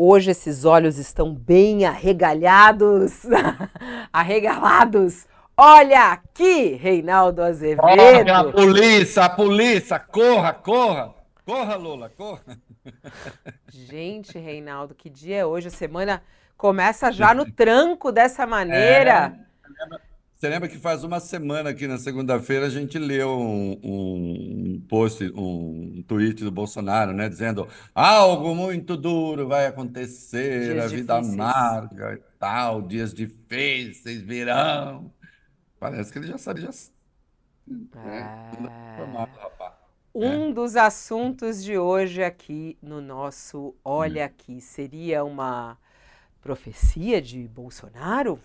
Hoje esses olhos estão bem arregalhados, arregalados. Olha aqui, Reinaldo Azevedo. Olha a polícia, a polícia, corra, corra. Corra, Lula, corra. Gente, Reinaldo, que dia é hoje? A semana começa já no tranco dessa maneira. É, você lembra que faz uma semana aqui na segunda-feira a gente leu um, um post, um tweet do Bolsonaro, né, dizendo algo muito duro vai acontecer, dias a vida difíceis. amarga e tal, dias difíceis virão. Parece que ele já sabe, já. Né? Um dos assuntos de hoje aqui no nosso Olha Aqui seria uma profecia de Bolsonaro?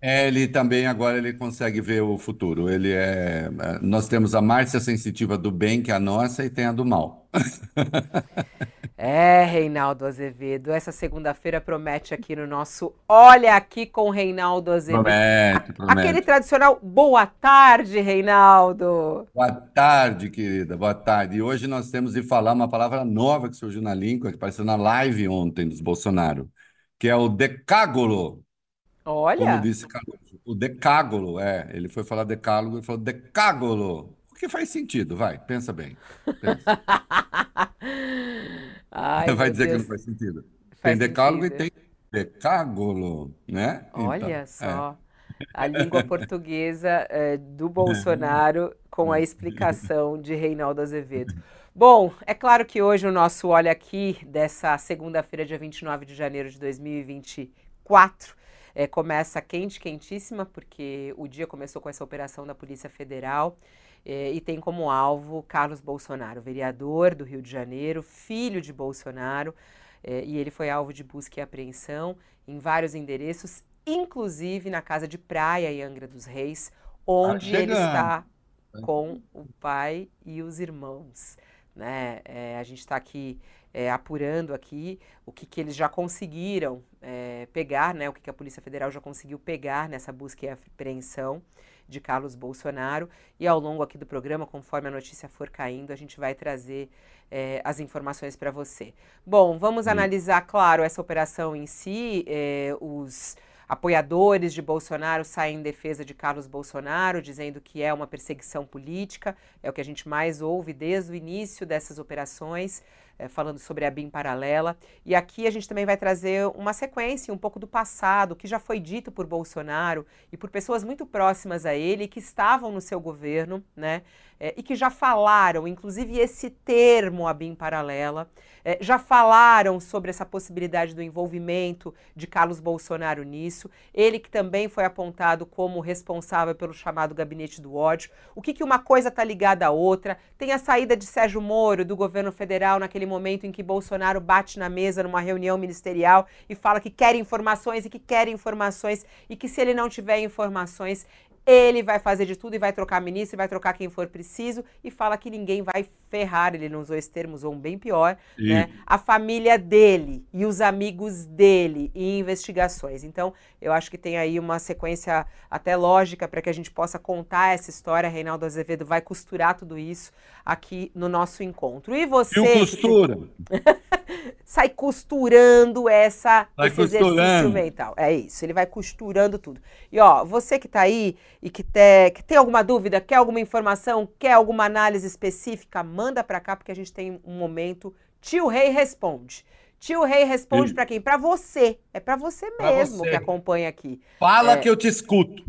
É, ele também agora ele consegue ver o futuro. Ele é, é, nós temos a Márcia sensitiva do bem, que é a nossa, e tem a do mal. É, Reinaldo Azevedo, essa segunda-feira promete aqui no nosso Olha Aqui com Reinaldo Azevedo. Promete, promete. Aquele tradicional boa tarde, Reinaldo. Boa tarde, querida, boa tarde. E hoje nós temos de falar uma palavra nova que surgiu na língua, que apareceu na live ontem dos Bolsonaro, que é o decágolo. Olha. Como disse Caruso, o decágolo, é. Ele foi falar decálogo e falou decágolo. O que faz sentido, vai, pensa bem. Pensa. Ai, vai dizer Deus. que não faz sentido. Faz tem decálogo sentido. e tem decágolo, né? Olha Então, é. só. A língua portuguesa eh, do Bolsonaro com a explicação de Reinaldo Azevedo. Bom, é claro que hoje o nosso Olha Aqui, dessa segunda-feira, dia 29 de janeiro de 2024, eh, começa quente, quentíssima, porque o dia começou com essa operação da Polícia Federal eh, e tem como alvo Carlos Bolsonaro, vereador do Rio de Janeiro, filho de Bolsonaro, eh, e ele foi alvo de busca e apreensão em vários endereços, inclusive na casa de praia em Angra dos Reis, onde ele chegando. está com o pai e os irmãos. Né? Eh, a gente está aqui eh, apurando aqui o que, que eles já conseguiram eh, pegar, né? o que, a Polícia Federal já conseguiu pegar nessa busca e apreensão de Carlos Bolsonaro. E ao longo aqui do programa, conforme a notícia for caindo, a gente vai trazer eh, as informações para você. Bom, vamos Hum. analisar, claro, essa operação em si, eh, os apoiadores de Bolsonaro saem em defesa de Carlos Bolsonaro, dizendo que é uma perseguição política, é o que a gente mais ouve desde o início dessas operações, eh, falando sobre a BIM paralela. E aqui a gente também vai trazer uma sequência, um pouco do passado, que já foi dito por Bolsonaro e por pessoas muito próximas a ele, que estavam no seu governo, né? eh, e que já falaram, inclusive esse termo, a BIM paralela, eh, já falaram sobre essa possibilidade do envolvimento de Carlos Bolsonaro nisso. Ele que também foi apontado como responsável pelo chamado gabinete do ódio. O que, que uma coisa está ligada à outra? Tem a saída de Sérgio Moro do governo federal naquele momento em que Bolsonaro bate na mesa numa reunião ministerial e fala que quer informações e que quer informações e que se ele não tiver informações ele vai fazer de tudo e vai trocar ministro, e vai trocar quem for preciso e fala que ninguém vai ferrar, ele não usou esse termo, usou um bem pior, E- né? A família dele e os amigos dele em investigações. Então, eu acho que tem aí uma sequência até lógica para que a gente possa contar essa história. Reinaldo Azevedo vai costurar tudo isso aqui no nosso encontro. E você E o que costura? sai costurando essa, Vai esse exercício costurando. mental. É isso, ele vai costurando tudo. E ó, você que tá aí e que, te- que tem alguma dúvida, quer alguma informação, quer alguma análise específica, manda pra cá porque a gente tem um momento. Tio Rei responde. Tio Rei responde pra quem? Pra você. É pra você mesmo você. que acompanha aqui. Fala É. que eu te escuto.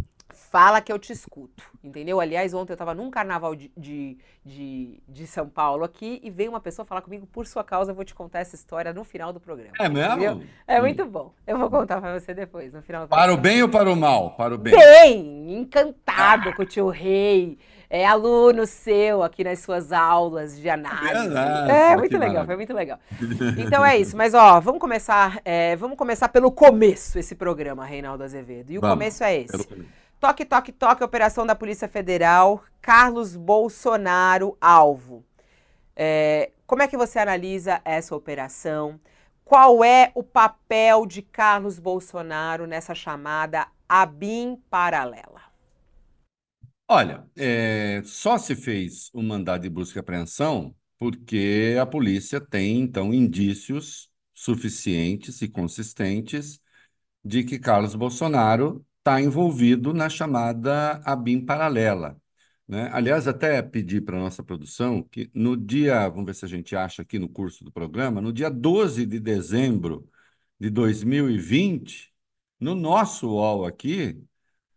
Fala que eu te escuto, entendeu? Aliás, ontem eu estava num carnaval de, de, de, de São Paulo aqui e veio uma pessoa falar comigo por sua causa. Eu vou te contar essa história no final do programa. É mesmo? entendeu? É muito bom. Eu vou contar pra você depois, no final do Para o bem ou para o mal? Para o bem. Bem, encantado com o tio Rei. É aluno seu aqui nas suas aulas de análise. verdade, É, que muito legal, foi muito legal. Então é isso, mas ó, vamos começar, é, vamos começar pelo começo esse programa, Reinaldo Azevedo. E o Vamos, começo é esse. Toque, toque, toque, operação da Polícia Federal, Carlos Bolsonaro alvo. É, como é que você analisa essa operação? Qual é o papel de Carlos Bolsonaro nessa chamada ABIN paralela? Olha, é, só se fez o mandado de busca e apreensão porque a polícia tem, então, indícios suficientes e consistentes de que Carlos Bolsonaro está envolvido na chamada ABIN paralela. Né? Aliás, até pedi para a nossa produção que no dia, vamos ver se a gente acha aqui no curso do programa, no dia 12 de dezembro de 2020, no nosso UOL aqui,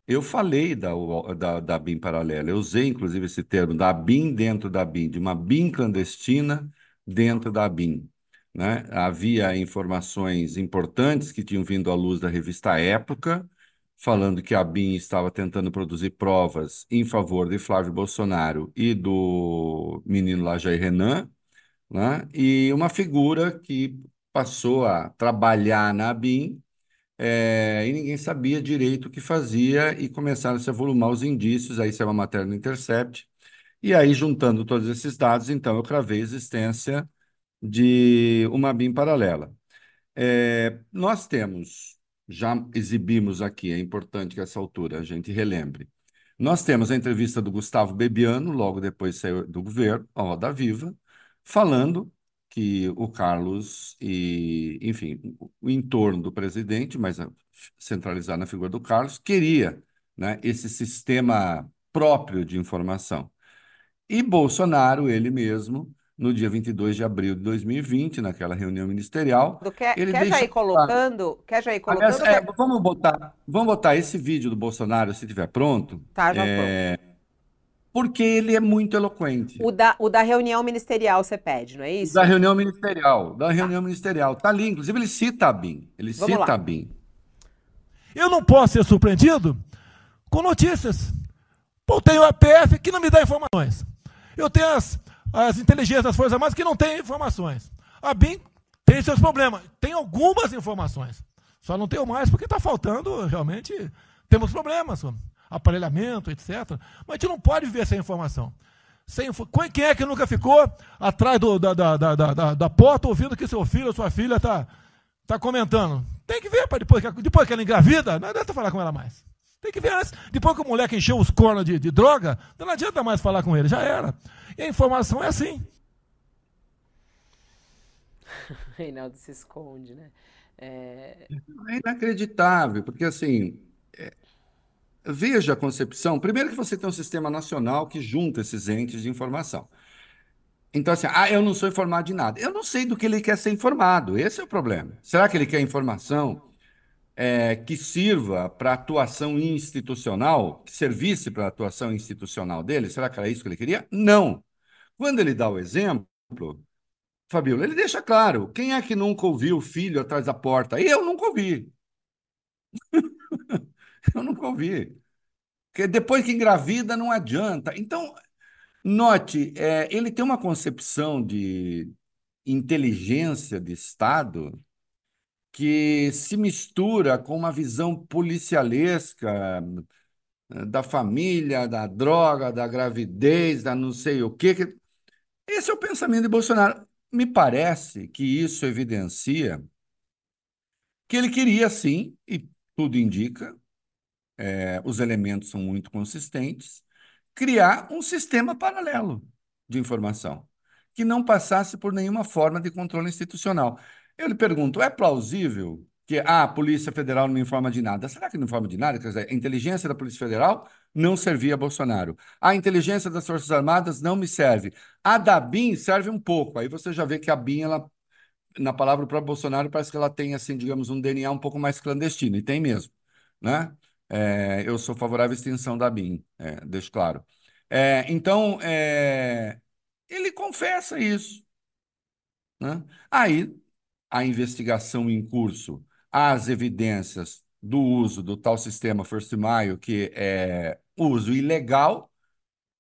eu falei da, da, da BIM paralela, eu usei inclusive esse termo, da BIM dentro da BIM, de uma BIM clandestina dentro da BIM. Né? Havia informações importantes que tinham vindo à luz da revista Época, falando que a BIM estava tentando produzir provas em favor de Flávio Bolsonaro e do menino lá Jair Renan, né? e uma figura que passou a trabalhar na BIM é, e ninguém sabia direito o que fazia e começaram a se avolumar os indícios, aí saiu uma matéria no Intercept, e aí juntando todos esses dados, então eu cravei a existência de uma BIM paralela. É, nós temos, já exibimos aqui, é importante que essa altura a gente relembre, nós temos a entrevista do Gustavo Bebiano, logo depois saiu do governo, a Roda Viva, falando que o Carlos e, enfim, o entorno do presidente, mas centralizado na figura do Carlos, queria né, esse sistema próprio de informação. E Bolsonaro, ele mesmo, no dia 22 de abril de 2020, naquela reunião ministerial. Quer, ele quer já ir colocando? Quer já ir colocando? Aliás, é, vamos, botar, vamos botar esse vídeo do Bolsonaro, se estiver pronto. Tá, já é, pronto porque ele é muito eloquente. O da, o da reunião ministerial você pede, não é isso? Da reunião ministerial, da reunião tá. ministerial. Tá ali, inclusive ele cita a BIM. Ele Vamos cita lá. a BIM. Eu não posso ser surpreendido com notícias. Pô, eu tenho a PF que não me dá informações. Eu tenho as, as inteligências das Forças Armadas que não têm informações. A BIM tem seus problemas. Tem algumas informações. Só não tenho mais porque está faltando, realmente, temos problemas aparelhamento, etc. Mas a gente não pode viver sem informação. Sem, quem é que nunca ficou atrás do, da, da, da, da, da porta ouvindo que seu filho ou sua filha está tá comentando? Tem que ver, para depois, depois que ela engravida, não adianta falar com ela mais. Tem que ver antes. Depois que o moleque encheu os cornos de, de droga, não adianta mais falar com ele, já era. E a informação é assim. Reinaldo se esconde, né? É... é inacreditável, porque assim, é, Veja a concepção. Primeiro que você tem um sistema nacional que junta esses entes de informação. Então, assim, ah, eu não sou informado de nada. Eu não sei do que ele quer ser informado. Esse é o problema. Será que ele quer informação é, que sirva para atuação institucional, que servisse para a atuação institucional dele? Será que era isso que ele queria? Não. Quando ele dá o exemplo, Fabíola, ele deixa claro: quem é que nunca ouviu o filho atrás da porta? Eu nunca ouvi. Eu nunca ouvi. Porque depois que engravida não adianta. Então, note, é, ele tem uma concepção de inteligência de Estado que se mistura com uma visão policialesca eh, da família, da droga, da gravidez, da não sei o quê. Esse é o pensamento de Bolsonaro. Me parece que isso evidencia que ele queria, sim, e tudo indica, é, os elementos são muito consistentes, criar um sistema paralelo de informação que não passasse por nenhuma forma de controle institucional. Eu lhe pergunto, é plausível que ah, a Polícia Federal não informa de nada? Será que não informa de nada? Quer dizer, a inteligência da Polícia Federal não servia a Bolsonaro. A inteligência das Forças Armadas não me serve. A da BIM serve um pouco. Aí você já vê que a BIM, ela, na palavra para Bolsonaro, parece que ela tem, assim, digamos, um DNA um pouco mais clandestino, e tem mesmo. Né? É, eu sou favorável à extinção da BIM, é, deixo claro. É, então, é, ele confessa isso. Né? Aí, a investigação em curso, as evidências do uso do tal sistema First Mile, que é uso ilegal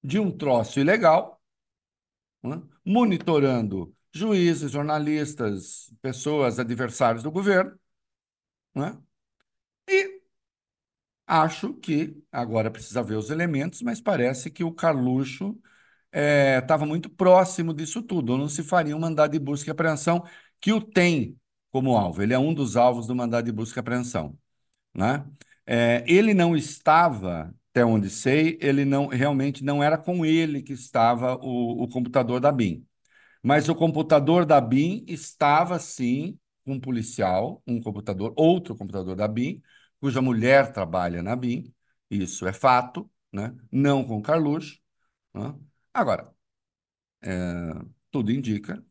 de um troço ilegal, né? monitorando juízes, jornalistas, pessoas adversários do governo, né? e Acho que agora precisa ver os elementos, mas parece que o Carluxo estava é, muito próximo disso tudo. Não se faria um mandado de busca e apreensão que o tem como alvo. Ele é um dos alvos do mandado de busca e apreensão. Né? É, ele não estava, até onde sei, ele não realmente não era com ele que estava o, o computador da BIM. Mas o computador da BIM estava, sim, um policial, um computador, outro computador da BIM, cuja mulher trabalha na BIM, isso é fato, né? não com Carluxo. Né? Agora, é, tudo indica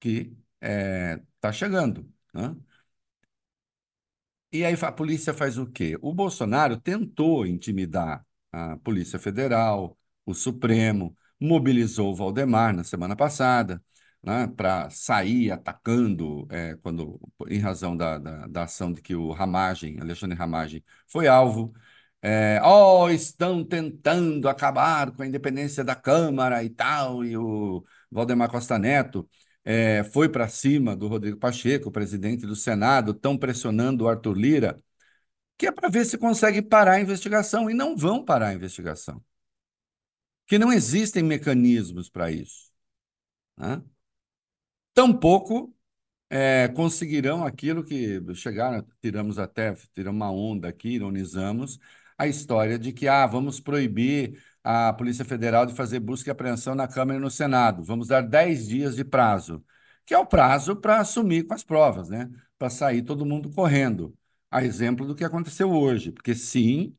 que está é, tá chegando. Né? E aí a polícia faz o quê? O Bolsonaro tentou intimidar a Polícia Federal, o Supremo, mobilizou o Valdemar na semana passada, né, para sair atacando, é, quando, em razão da, da, da, ação de que o Ramagem, Alexandre Ramagem, foi alvo. É, oh, estão tentando acabar com a independência da Câmara e tal, e o Valdemar Costa Neto é, foi para cima do Rodrigo Pacheco, presidente do Senado, estão pressionando o Arthur Lira, que é para ver se consegue parar a investigação, e não vão parar a investigação. Que não existem mecanismos para isso. Né? Tampouco é, conseguirão aquilo que chegaram, tiramos até, tiramos uma onda aqui, ironizamos, a história de que ah, vamos proibir a Polícia Federal de fazer busca e apreensão na Câmara e no Senado. Vamos dar 10 dias de prazo, que é o prazo para assumir com as provas, né? Para sair todo mundo correndo. A exemplo do que aconteceu hoje, porque sim,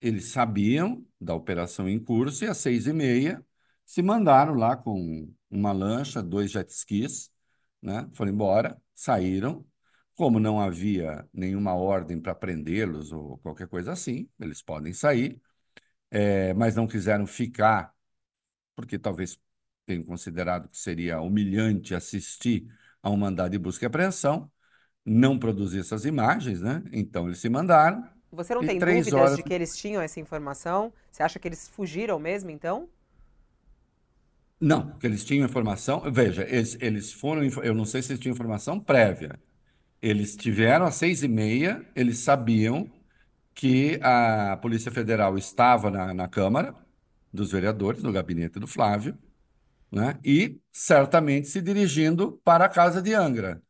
eles sabiam da operação em curso e às seis e meia se mandaram lá com uma lancha, dois jet skis, né? Foram embora, saíram. Como não havia nenhuma ordem para prendê-los ou qualquer coisa assim, eles podem sair é, mas não quiseram ficar, porque talvez tenham considerado que seria humilhante assistir a um mandado de busca e apreensão, não produzir essas imagens, né? Então eles se mandaram. Você não tem dúvidas horas... de que eles tinham essa informação? Você acha que eles fugiram mesmo, então? Não, que eles tinham informação. Veja, eles, eles foram. Eu não sei se eles tinham informação prévia. Eles tiveram às seis e meia, eles sabiam que a Polícia Federal estava na, na Câmara dos Vereadores, no gabinete do Flávio, né? e certamente se dirigindo para a casa de Angra.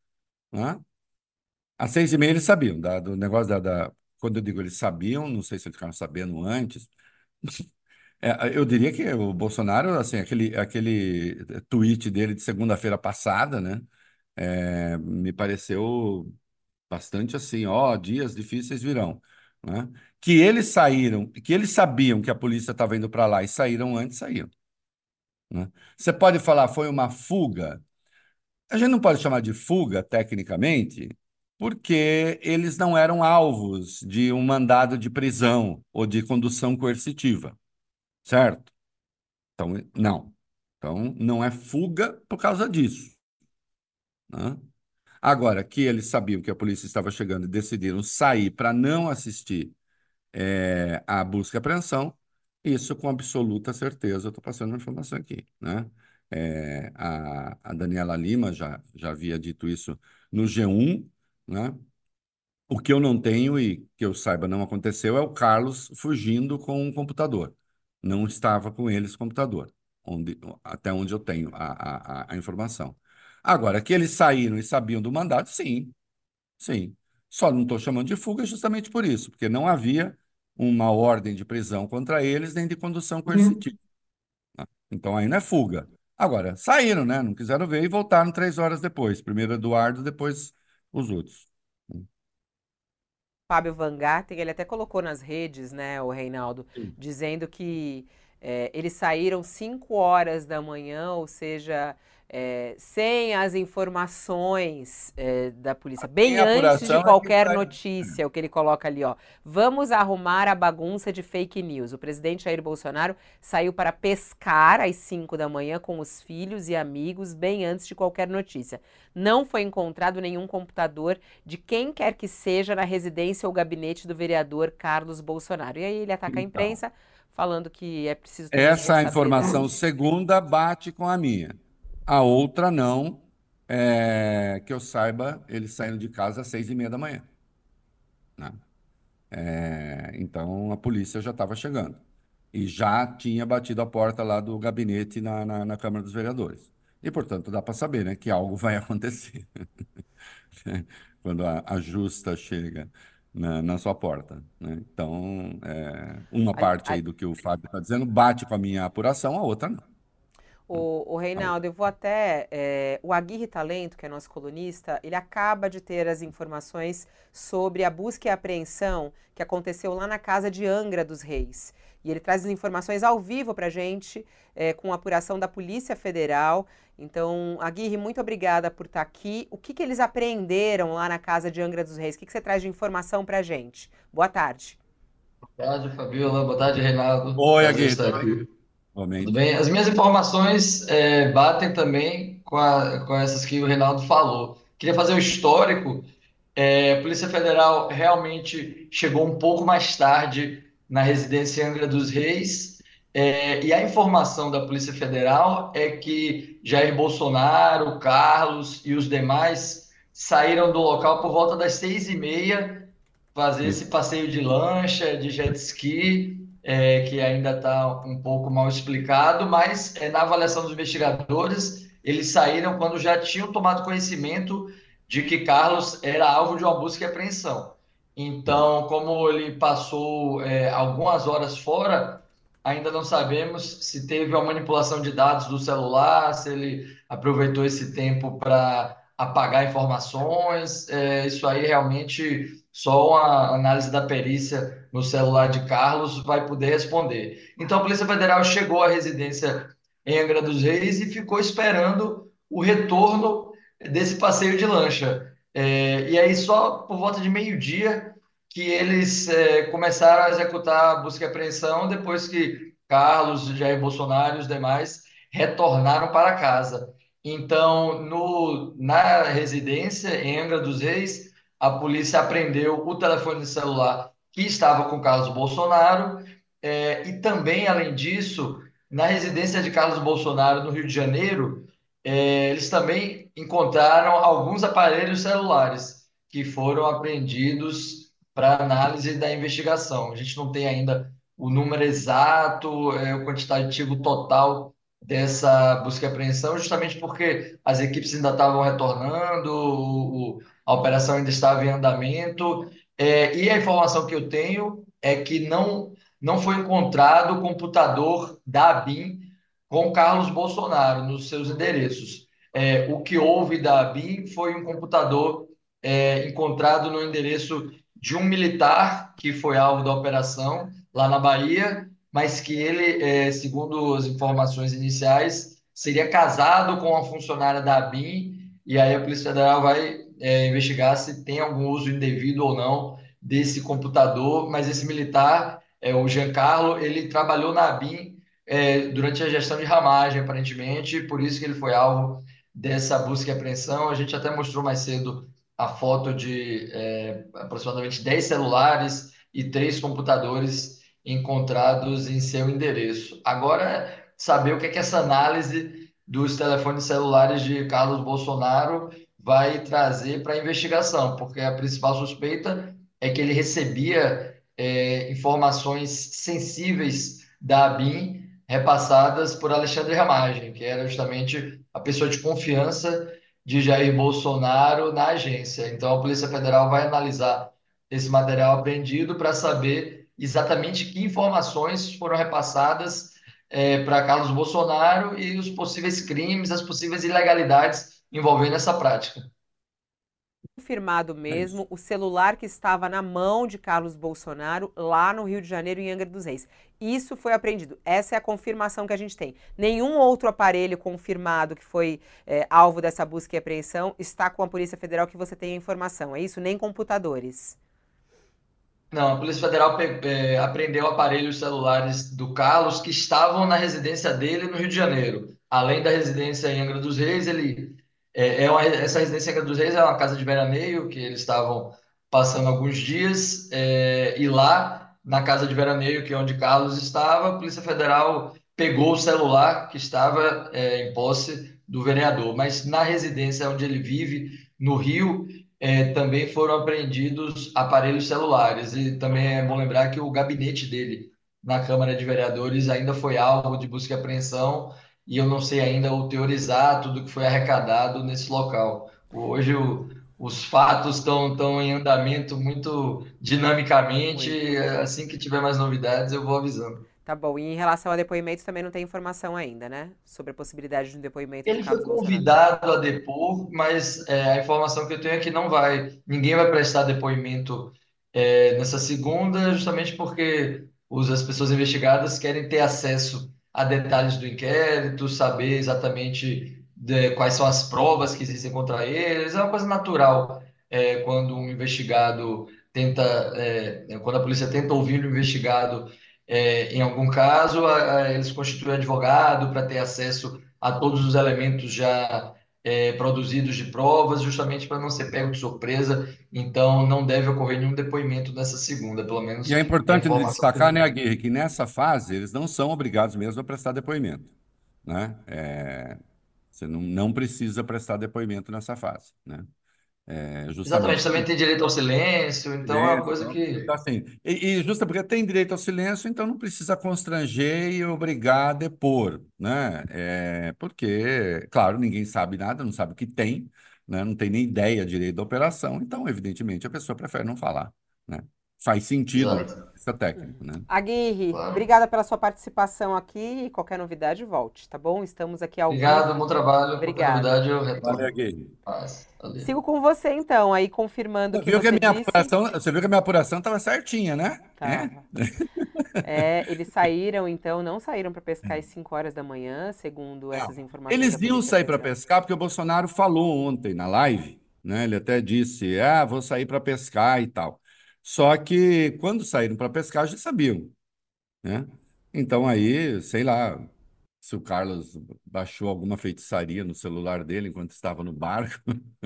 Né? Às seis e meia eles sabiam da, do negócio da, da, Quando eu digo eles sabiam, não sei se eles ficaram sabendo antes. É, eu diria que o Bolsonaro, assim, aquele, aquele tweet dele de segunda-feira passada, né? É, me pareceu bastante assim, ó, dias difíceis virão né? que eles saíram, que eles sabiam que a polícia estava indo para lá e saíram antes, saíram. Né? Você pode falar, foi uma fuga? A gente não pode chamar de fuga, tecnicamente, porque eles não eram alvos de um mandado de prisão ou de condução coercitiva, certo? Então, não. Então, não é fuga por causa disso. Né? Agora, que eles sabiam que a polícia estava chegando e decidiram sair para não assistir é, à busca e apreensão, isso com absoluta certeza, eu estou passando uma informação aqui. Né? É, a, a, Daniela Lima já, já havia dito isso no G1, né? O que eu não tenho e que eu saiba não aconteceu é o Carlos fugindo com um computador. Não estava com eles computador, onde, até onde eu tenho a, a, a informação. Agora, que eles saíram e sabiam do mandato, sim, sim. Só não estou chamando de fuga justamente por isso, porque não havia uma ordem de prisão contra eles, nem de condução uhum. coercitiva. Uhum. Então aí não é fuga. Agora, saíram, né? Não quiseram ver e voltaram três horas depois. Primeiro Eduardo, depois os outros. Fábio Van Garten, ele até colocou nas redes, né, o Reinaldo, Sim. dizendo que é, eles saíram 5 horas da manhã, ou seja, é, sem as informações é, da polícia, bem antes de qualquer é notícia, o que ele coloca ali, ó. Vamos arrumar a bagunça de fake news. O presidente Jair Bolsonaro saiu para pescar às 5 da manhã com os filhos e amigos, bem antes de qualquer notícia. Não foi encontrado nenhum computador de quem quer que seja na residência ou gabinete do vereador Carlos Bolsonaro. E aí ele ataca então, a imprensa falando que é preciso. Essa informação segunda bate com a minha. A outra não, é, que eu saiba, eles saíram de casa às seis e meia da manhã. Né? É, então a polícia já estava chegando e já tinha batido a porta lá do gabinete na, na, na Câmara dos Vereadores. E, portanto, dá para saber né, que algo vai acontecer quando a, a, justa chega na, na sua porta. Né? Então, é, uma parte aí do que o Fábio está dizendo bate com a minha apuração, a outra não. O, o Reinaldo, eu vou até. É, o Aguirre Talento, que é nosso colunista, ele acaba de ter as informações sobre a busca e apreensão que aconteceu lá na casa de Angra dos Reis. E ele traz as informações ao vivo para a gente, é, com a apuração da Polícia Federal. Então, Aguirre, muito obrigada por estar aqui. O que, que eles apreenderam lá na casa de Angra dos Reis? O que, que você traz de informação para a gente? Boa tarde. Boa tarde, Fabiola. Boa tarde, Reinaldo. Oi, Aguirre. Igualmente. Tudo bem? As minhas informações é, batem também com, a- com essas que o Reinaldo falou. Queria fazer o histórico. É, a Polícia Federal realmente chegou um pouco mais tarde na residência Angra dos Reis. É, e a informação da Polícia Federal é que Jair Bolsonaro, Carlos e os demais saíram do local por volta das seis e meia, fazer esse passeio de lancha, de jet ski é, que ainda está um pouco mal explicado, mas é, na avaliação dos investigadores, eles saíram quando já tinham tomado conhecimento de que Carlos era alvo de uma busca e apreensão. Então, como ele passou é, algumas horas fora, ainda não sabemos se teve uma manipulação de dados do celular, se ele aproveitou esse tempo para apagar informações. É, isso aí realmente só uma análise da perícia no celular de Carlos vai poder responder. Então, a Polícia Federal chegou à residência em Angra dos Reis e ficou esperando o retorno desse passeio de lancha. É, e aí, só por volta de meio-dia, que eles é, começaram a executar a busca e apreensão depois que Carlos, Jair Bolsonaro e os demais retornaram para casa. Então, no, na residência em Angra dos Reis, a polícia apreendeu o telefone celular que estava com Carlos Bolsonaro, é, e também, além disso, na residência de Carlos Bolsonaro, no Rio de Janeiro, é, eles também encontraram alguns aparelhos celulares que foram apreendidos para análise da investigação. A gente não tem ainda o número exato, é, o quantitativo total dessa busca e apreensão, justamente porque as equipes ainda estavam retornando, o, o, a operação ainda estava em andamento, é, e a informação que eu tenho é que não, não foi encontrado o computador da ABIN com Carlos Bolsonaro nos seus endereços. É, o que houve da ABIN foi um computador é, encontrado no endereço de um militar que foi alvo da operação lá na Bahia, mas que ele, é, segundo as informações iniciais, seria casado com uma funcionária da ABIN, e aí a Polícia Federal vai é, investigar se tem algum uso indevido ou não desse computador, mas esse militar, é, o Giancarlo, ele trabalhou na ABIN é, durante a gestão de ramagem, aparentemente, por isso que ele foi alvo dessa busca e apreensão. A gente até mostrou mais cedo a foto de é, aproximadamente 10 celulares e três computadores encontrados em seu endereço. Agora, saber o que é que essa análise dos telefones celulares de Carlos Bolsonaro vai trazer para a investigação, porque a principal suspeita é que ele recebia é, informações sensíveis da ABIN repassadas por Alexandre Ramagem, que era justamente a pessoa de confiança de Jair Bolsonaro na agência. Então, a Polícia Federal vai analisar esse material apreendido para saber exatamente que informações foram repassadas é, para Carlos Bolsonaro e os possíveis crimes, as possíveis ilegalidades envolvendo essa prática. Confirmado mesmo o celular que estava na mão de Carlos Bolsonaro lá no Rio de Janeiro, em Angra dos Reis. Isso foi apreendido. Essa é a confirmação que a gente tem. Nenhum outro aparelho confirmado que foi é, alvo dessa busca e apreensão está com a Polícia Federal que você tenha informação. É isso? Nem computadores. Não, a Polícia Federal é, apreendeu aparelhos celulares do Carlos que estavam na residência dele no Rio de Janeiro. Além da residência em Angra dos Reis, ele é, é uma, essa residência em Angra dos Reis é uma casa de veraneio que eles estavam passando alguns dias é, e lá na casa de veraneio, que é onde Carlos estava, a Polícia Federal pegou o celular que estava é, em posse do vereador, mas na residência onde ele vive, no Rio, é, também foram apreendidos aparelhos celulares. E também é bom lembrar que o gabinete dele na Câmara de Vereadores ainda foi alvo de busca e apreensão, e eu não sei ainda o teor exato do que foi arrecadado nesse local. Hoje o, os fatos estão, estão em andamento muito dinamicamente. Assim que tiver mais novidades, eu vou avisando. Tá bom. E em relação a depoimentos também não tem informação ainda, né? Sobre a possibilidade de um depoimento Ele foi convidado a depor, mas é, a informação que eu tenho é que não vai, ninguém vai prestar depoimento é, nessa segunda, justamente porque os, as pessoas investigadas querem ter acesso a detalhes do inquérito, saber exatamente de, quais são as provas que existem contra eles. É uma coisa natural é, quando um investigado tenta, é, quando a polícia tenta ouvir o investigado é, em algum caso, a, a, eles constituem advogado para ter acesso a todos os elementos já é, produzidos de provas, justamente para não ser pego de surpresa. Então, não deve ocorrer nenhum depoimento nessa segunda, pelo menos. E é importante destacar, né, Aguirre, que nessa fase eles não são obrigados mesmo a prestar depoimento. Né? É, você não, não precisa prestar depoimento nessa fase. Né? É, Exatamente, também tem direito ao silêncio, então é uma coisa que. Então, assim, e, e justa porque tem direito ao silêncio, então não precisa constranger e obrigar a depor, né? É, porque, claro, ninguém sabe nada, não sabe o que tem, né? não tem nem ideia direito da operação, então, evidentemente, a pessoa prefere não falar, né? Faz sentido isso é técnico, né? Aguirre, claro. obrigada pela sua participação aqui. Qualquer novidade, volte, tá bom? Estamos aqui ao Obrigado, vivo. bom trabalho. Obrigada. Qualquer novidade, eu retorno. Valeu, Aguirre. Sigo com você, então, aí confirmando você que viu você que a minha disse... apuração, Você viu que a minha apuração estava certinha, né? Tá. É? é, eles saíram, então, não saíram para pescar às 5 horas da manhã, segundo essas informações. Eles iam sair para pescar porque o Bolsonaro falou ontem na live, né? Ele até disse, ah, vou sair para pescar e tal. Só que quando saíram para pescar, já sabiam, né? Então aí, sei lá, se o Carlos baixou alguma feitiçaria no celular dele enquanto estava no barco.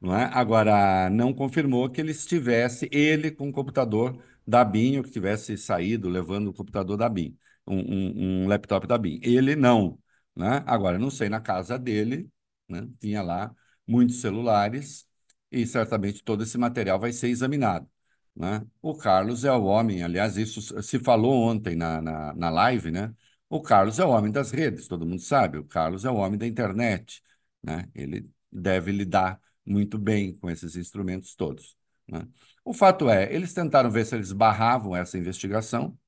Não é? Agora, não confirmou que ele estivesse, ele com o computador da BIM, ou que tivesse saído levando o computador da BIM, um, um, um laptop da BIM. Ele não. Né? Agora, não sei, na casa dele, né? tinha lá muitos celulares, e certamente todo esse material vai ser examinado. Né? O Carlos é o homem, aliás, isso se falou ontem na, na, na live, né? O Carlos é o homem das redes, todo mundo sabe. O Carlos é o homem da internet, né? Ele deve lidar muito bem com esses instrumentos todos. Né? O fato é, eles tentaram ver se eles barravam essa investigação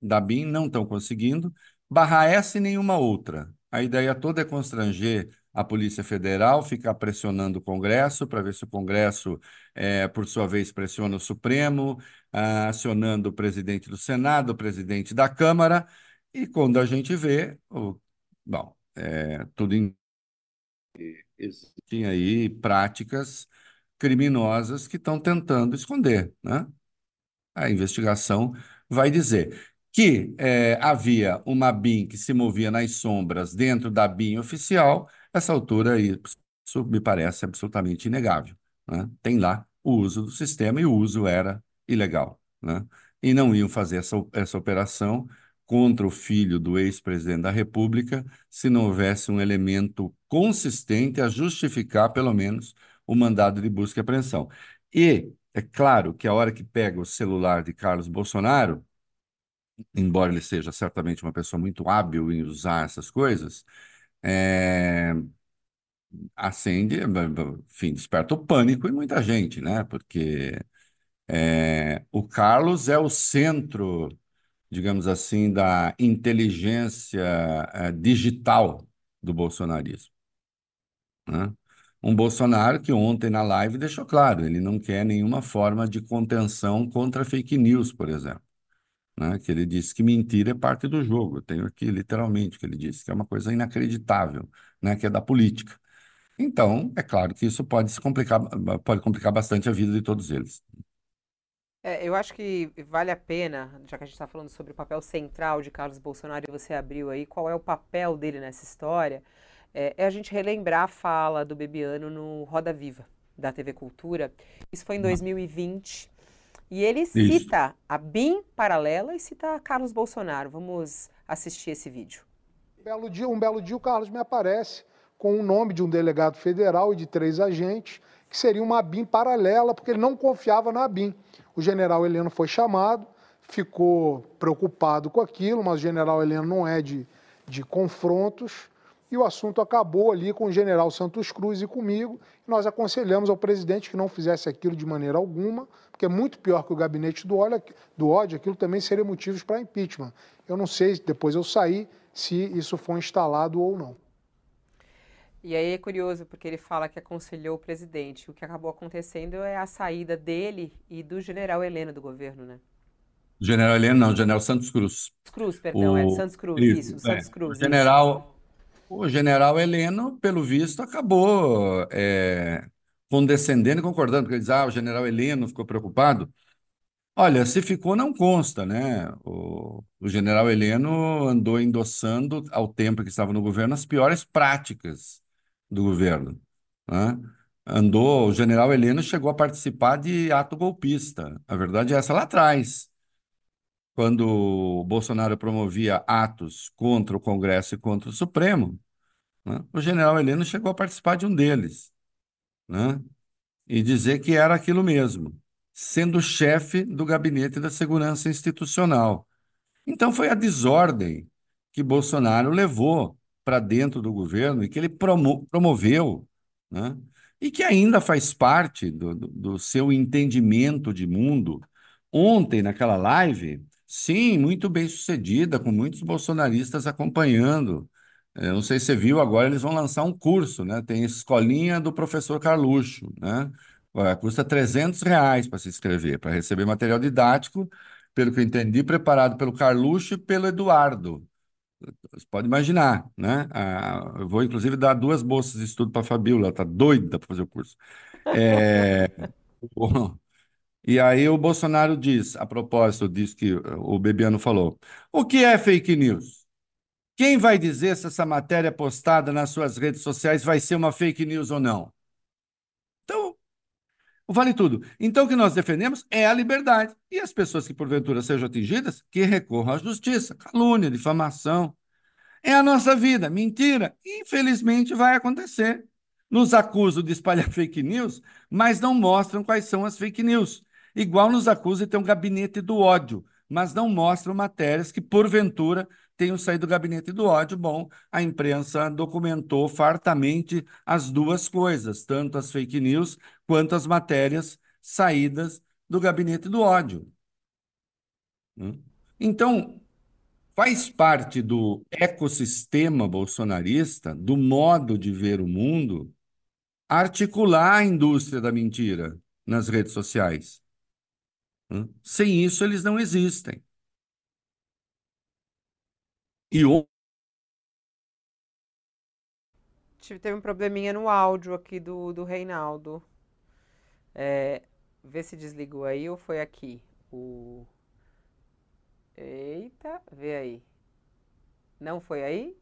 da BIM, não estão conseguindo. Barrar essa e nenhuma outra. A ideia toda é constranger a Polícia Federal ficar pressionando o Congresso para ver se o Congresso, é, por sua vez, pressiona o Supremo, ah, acionando o presidente do Senado, o presidente da Câmara, e quando a gente vê, o, bom, é, tudo em, existem aí práticas criminosas que estão tentando esconder, né? A investigação vai dizer que é, havia uma BIM que se movia nas sombras dentro da BIM oficial essa altura, isso me parece absolutamente inegável. Né? Tem lá o uso do sistema e o uso era ilegal. Né? E não iam fazer essa, essa operação contra o filho do ex-presidente da República se não houvesse um elemento consistente a justificar, pelo menos, o mandado de busca e apreensão. E é claro que a hora que pega o celular de Carlos Bolsonaro, embora ele seja certamente uma pessoa muito hábil em usar essas coisas, é, acende, enfim, desperta o pânico em muita gente, né? Porque é, o Carlos é o centro, digamos assim, da inteligência é, digital do bolsonarismo. Né? Um Bolsonaro que ontem na live deixou claro, ele não quer nenhuma forma de contenção contra fake news, por exemplo né, que ele disse que mentira é parte do jogo. Eu tenho aqui literalmente o que ele disse, que é uma coisa inacreditável, né, que é da política. Então, é claro que isso pode se complicar, pode complicar bastante a vida de todos eles. É, eu acho que vale a pena, já que a gente está falando sobre o papel central de Carlos Bolsonaro e você abriu aí, qual é o papel dele nessa história, é, é a gente relembrar a fala do Bebiano no Roda Viva, da TV Cultura. Isso foi em 2020. E ele Isso. cita a BIM paralela e cita Carlos Bolsonaro. Vamos assistir esse vídeo. Um belo dia, um belo dia o Carlos me aparece com o nome de um delegado federal e de três agentes, que seria uma BIM paralela, porque ele não confiava na BIM. O general Heleno foi chamado, ficou preocupado com aquilo, mas o general Heleno não é de, de confrontos, e o assunto acabou ali com o general Santos Cruz e comigo. Nós aconselhamos ao presidente que não fizesse aquilo de maneira alguma, porque é muito pior que o gabinete do ódio, do ódio aquilo também seria motivos para impeachment. Eu não sei, depois eu saí, se isso foi instalado ou não. E aí é curioso, porque ele fala que aconselhou o presidente. O que acabou acontecendo é a saída dele e do general Helena do governo, né? General Helena, não, General Santos Cruz. Cruz, perdão, é o... é Santos Cruz, isso, isso Santos é. Cruz. O general, o general Heleno, pelo visto, acabou é, condescendendo e concordando, porque diz, ah, o general Heleno ficou preocupado. Olha, se ficou, não consta, né? O, o general Heleno andou endossando, ao tempo que estava no governo, as piores práticas do governo. Né? Andou, o general Heleno chegou a participar de ato golpista. A verdade é essa lá atrás quando Bolsonaro promovia atos contra o Congresso e contra o Supremo, né, o general Heleno chegou a participar de um deles, né, e dizer que era aquilo mesmo, sendo chefe do Gabinete da Segurança Institucional. Então foi a desordem que Bolsonaro levou para dentro do governo e que ele promo promoveu, né, e que ainda faz parte do, do seu entendimento de mundo. Ontem, naquela live, Sim, muito bem sucedida, com muitos bolsonaristas acompanhando. Eu não sei se você viu, agora eles vão lançar um curso, né? Tem escolinha do professor Carluxo, né? Custa 300 reais para se inscrever, para receber material didático, pelo que eu entendi, preparado pelo Carluxo e pelo Eduardo. Você pode imaginar, né? Ah, eu vou, inclusive, dar duas bolsas de estudo para a Fabiola, ela está doida para fazer o curso. É... E aí o Bolsonaro diz, a propósito disso que o Bebiano falou, o que é fake news? Quem vai dizer se essa matéria postada nas suas redes sociais vai ser uma fake news ou não? Então, vale tudo. Então, o que nós defendemos é a liberdade. E as pessoas que porventura sejam atingidas, que recorram à justiça. Calúnia, difamação. É a nossa vida. Mentira. Infelizmente vai acontecer. Nos acusam de espalhar fake news, mas não mostram quais são as fake news. Igual nos acusa de ter um gabinete do ódio, mas não mostram matérias que, porventura, tenham saído do gabinete do ódio. Bom, a imprensa documentou fartamente as duas coisas, tanto as fake news quanto as matérias saídas do gabinete do ódio. Hum? Então, faz parte do ecossistema bolsonarista, do modo de ver o mundo, articular a indústria da mentira nas redes sociais. Sem isso, eles não existem. E o... Teve um probleminha no áudio aqui do, do Reinaldo. É, vê se desligou aí ou foi aqui. O... Eita, vê aí. Não foi aí?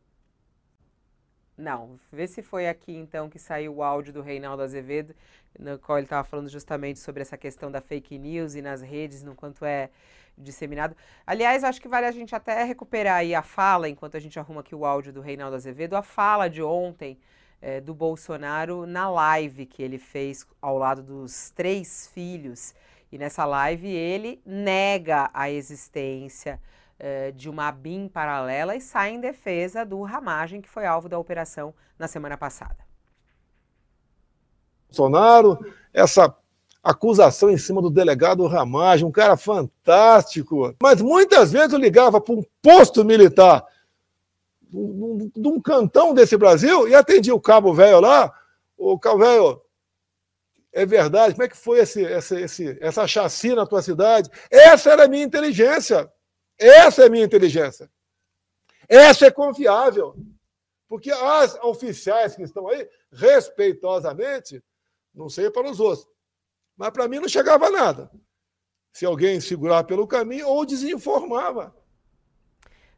Não, vê se foi aqui então que saiu o áudio do Reinaldo Azevedo, no qual ele estava falando justamente sobre essa questão da fake news e nas redes, no quanto é disseminado. Aliás, acho que vale a gente até recuperar aí a fala, enquanto a gente arruma aqui o áudio do Reinaldo Azevedo, a fala de ontem é, do Bolsonaro na live que ele fez ao lado dos três filhos. E nessa live ele nega a existência eh, de uma BIM paralela e sai em defesa do Ramagem, que foi alvo da operação na semana passada. Bolsonaro, essa acusação em cima do delegado Ramagem, um cara fantástico. Mas muitas vezes eu ligava para um posto militar de um cantão desse Brasil e atendia o cabo velho lá. O cabo velho, é verdade, como é que foi esse, esse, esse, essa chacina na tua cidade? Essa era a minha inteligência. Essa é minha inteligência. Essa é confiável. Porque as oficiais que estão aí, respeitosamente, não sei para os outros, mas para mim não chegava nada. Se alguém segurar pelo caminho ou desinformava.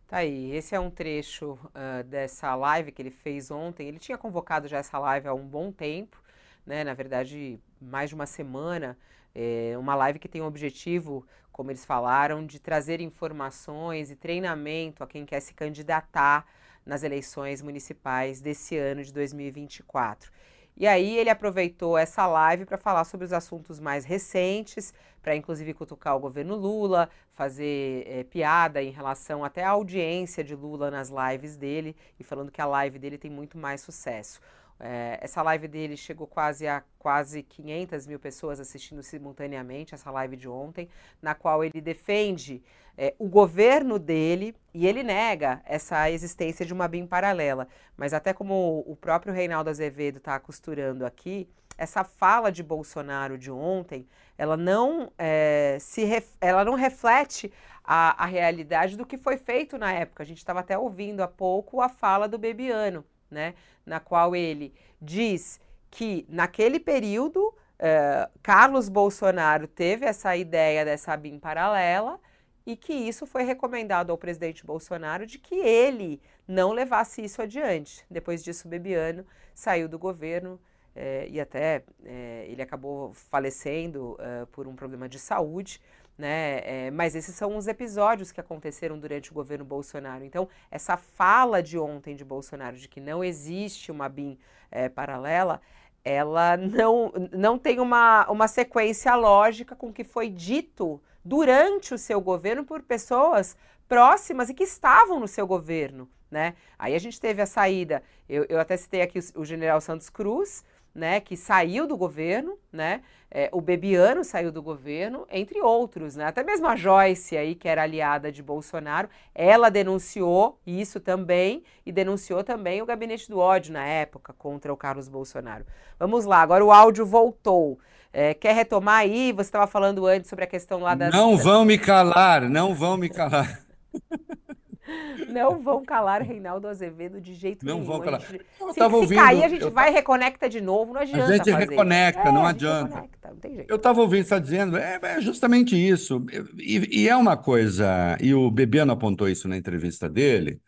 Tá aí, esse é um trecho uh, dessa live que ele fez ontem. Ele tinha convocado já essa live há um bom tempo, né? Na verdade, mais de uma semana. É uma live que tem o objetivo como eles falaram, de trazer informações e treinamento a quem quer se candidatar nas eleições municipais desse ano de 2024. E aí ele aproveitou essa live para falar sobre os assuntos mais recentes, para inclusive cutucar o governo Lula, fazer é, piada em relação até à audiência de Lula nas lives dele e falando que a live dele tem muito mais sucesso. É, essa live dele chegou quase a quase 500 mil pessoas assistindo simultaneamente, essa live de ontem, na qual ele defende é, o governo dele e ele nega essa existência de uma BIM paralela. Mas até como o próprio Reinaldo Azevedo está costurando aqui, essa fala de Bolsonaro de ontem, ela não, é, se ref, ela não reflete a, a realidade do que foi feito na época. A gente estava até ouvindo há pouco a fala do Bebiano né, na qual ele diz que naquele período uh, Carlos Bolsonaro teve essa ideia dessa BIM paralela e que isso foi recomendado ao presidente Bolsonaro de que ele não levasse isso adiante. Depois disso, Bebiano saiu do governo eh, e até eh, ele acabou falecendo por um problema de saúde né? É, mas esses são os episódios que aconteceram durante o governo Bolsonaro. Então, essa fala de ontem de Bolsonaro de que não existe uma BIM é, paralela, ela não, não tem uma, uma sequência lógica com o que foi dito durante o seu governo por pessoas próximas e que estavam no seu governo. Né? Aí a gente teve a saída, eu, eu até citei aqui o, o general Santos Cruz, né, que saiu do governo, né, é, o Bebiano saiu do governo, entre outros, né, até mesmo a Joyce aí, que era aliada de Bolsonaro, ela denunciou isso também e denunciou também o gabinete do ódio na época contra o Carlos Bolsonaro. Vamos lá, agora o áudio voltou. É, quer retomar aí? Você estava falando antes sobre a questão lá das... Não vão me calar, não vão me calar. Não vão calar Reinaldo Azevedo de jeito não nenhum. Não vão calar. Gente, eu se, se ouvindo, cair, a gente eu... vai e reconecta de novo, não adianta. A gente fazer. reconecta, é, não adianta. Reconecta, não eu estava ouvindo, está dizendo, é, é, justamente isso. E, e, é uma coisa, e o Bebiano apontou isso na entrevista dele,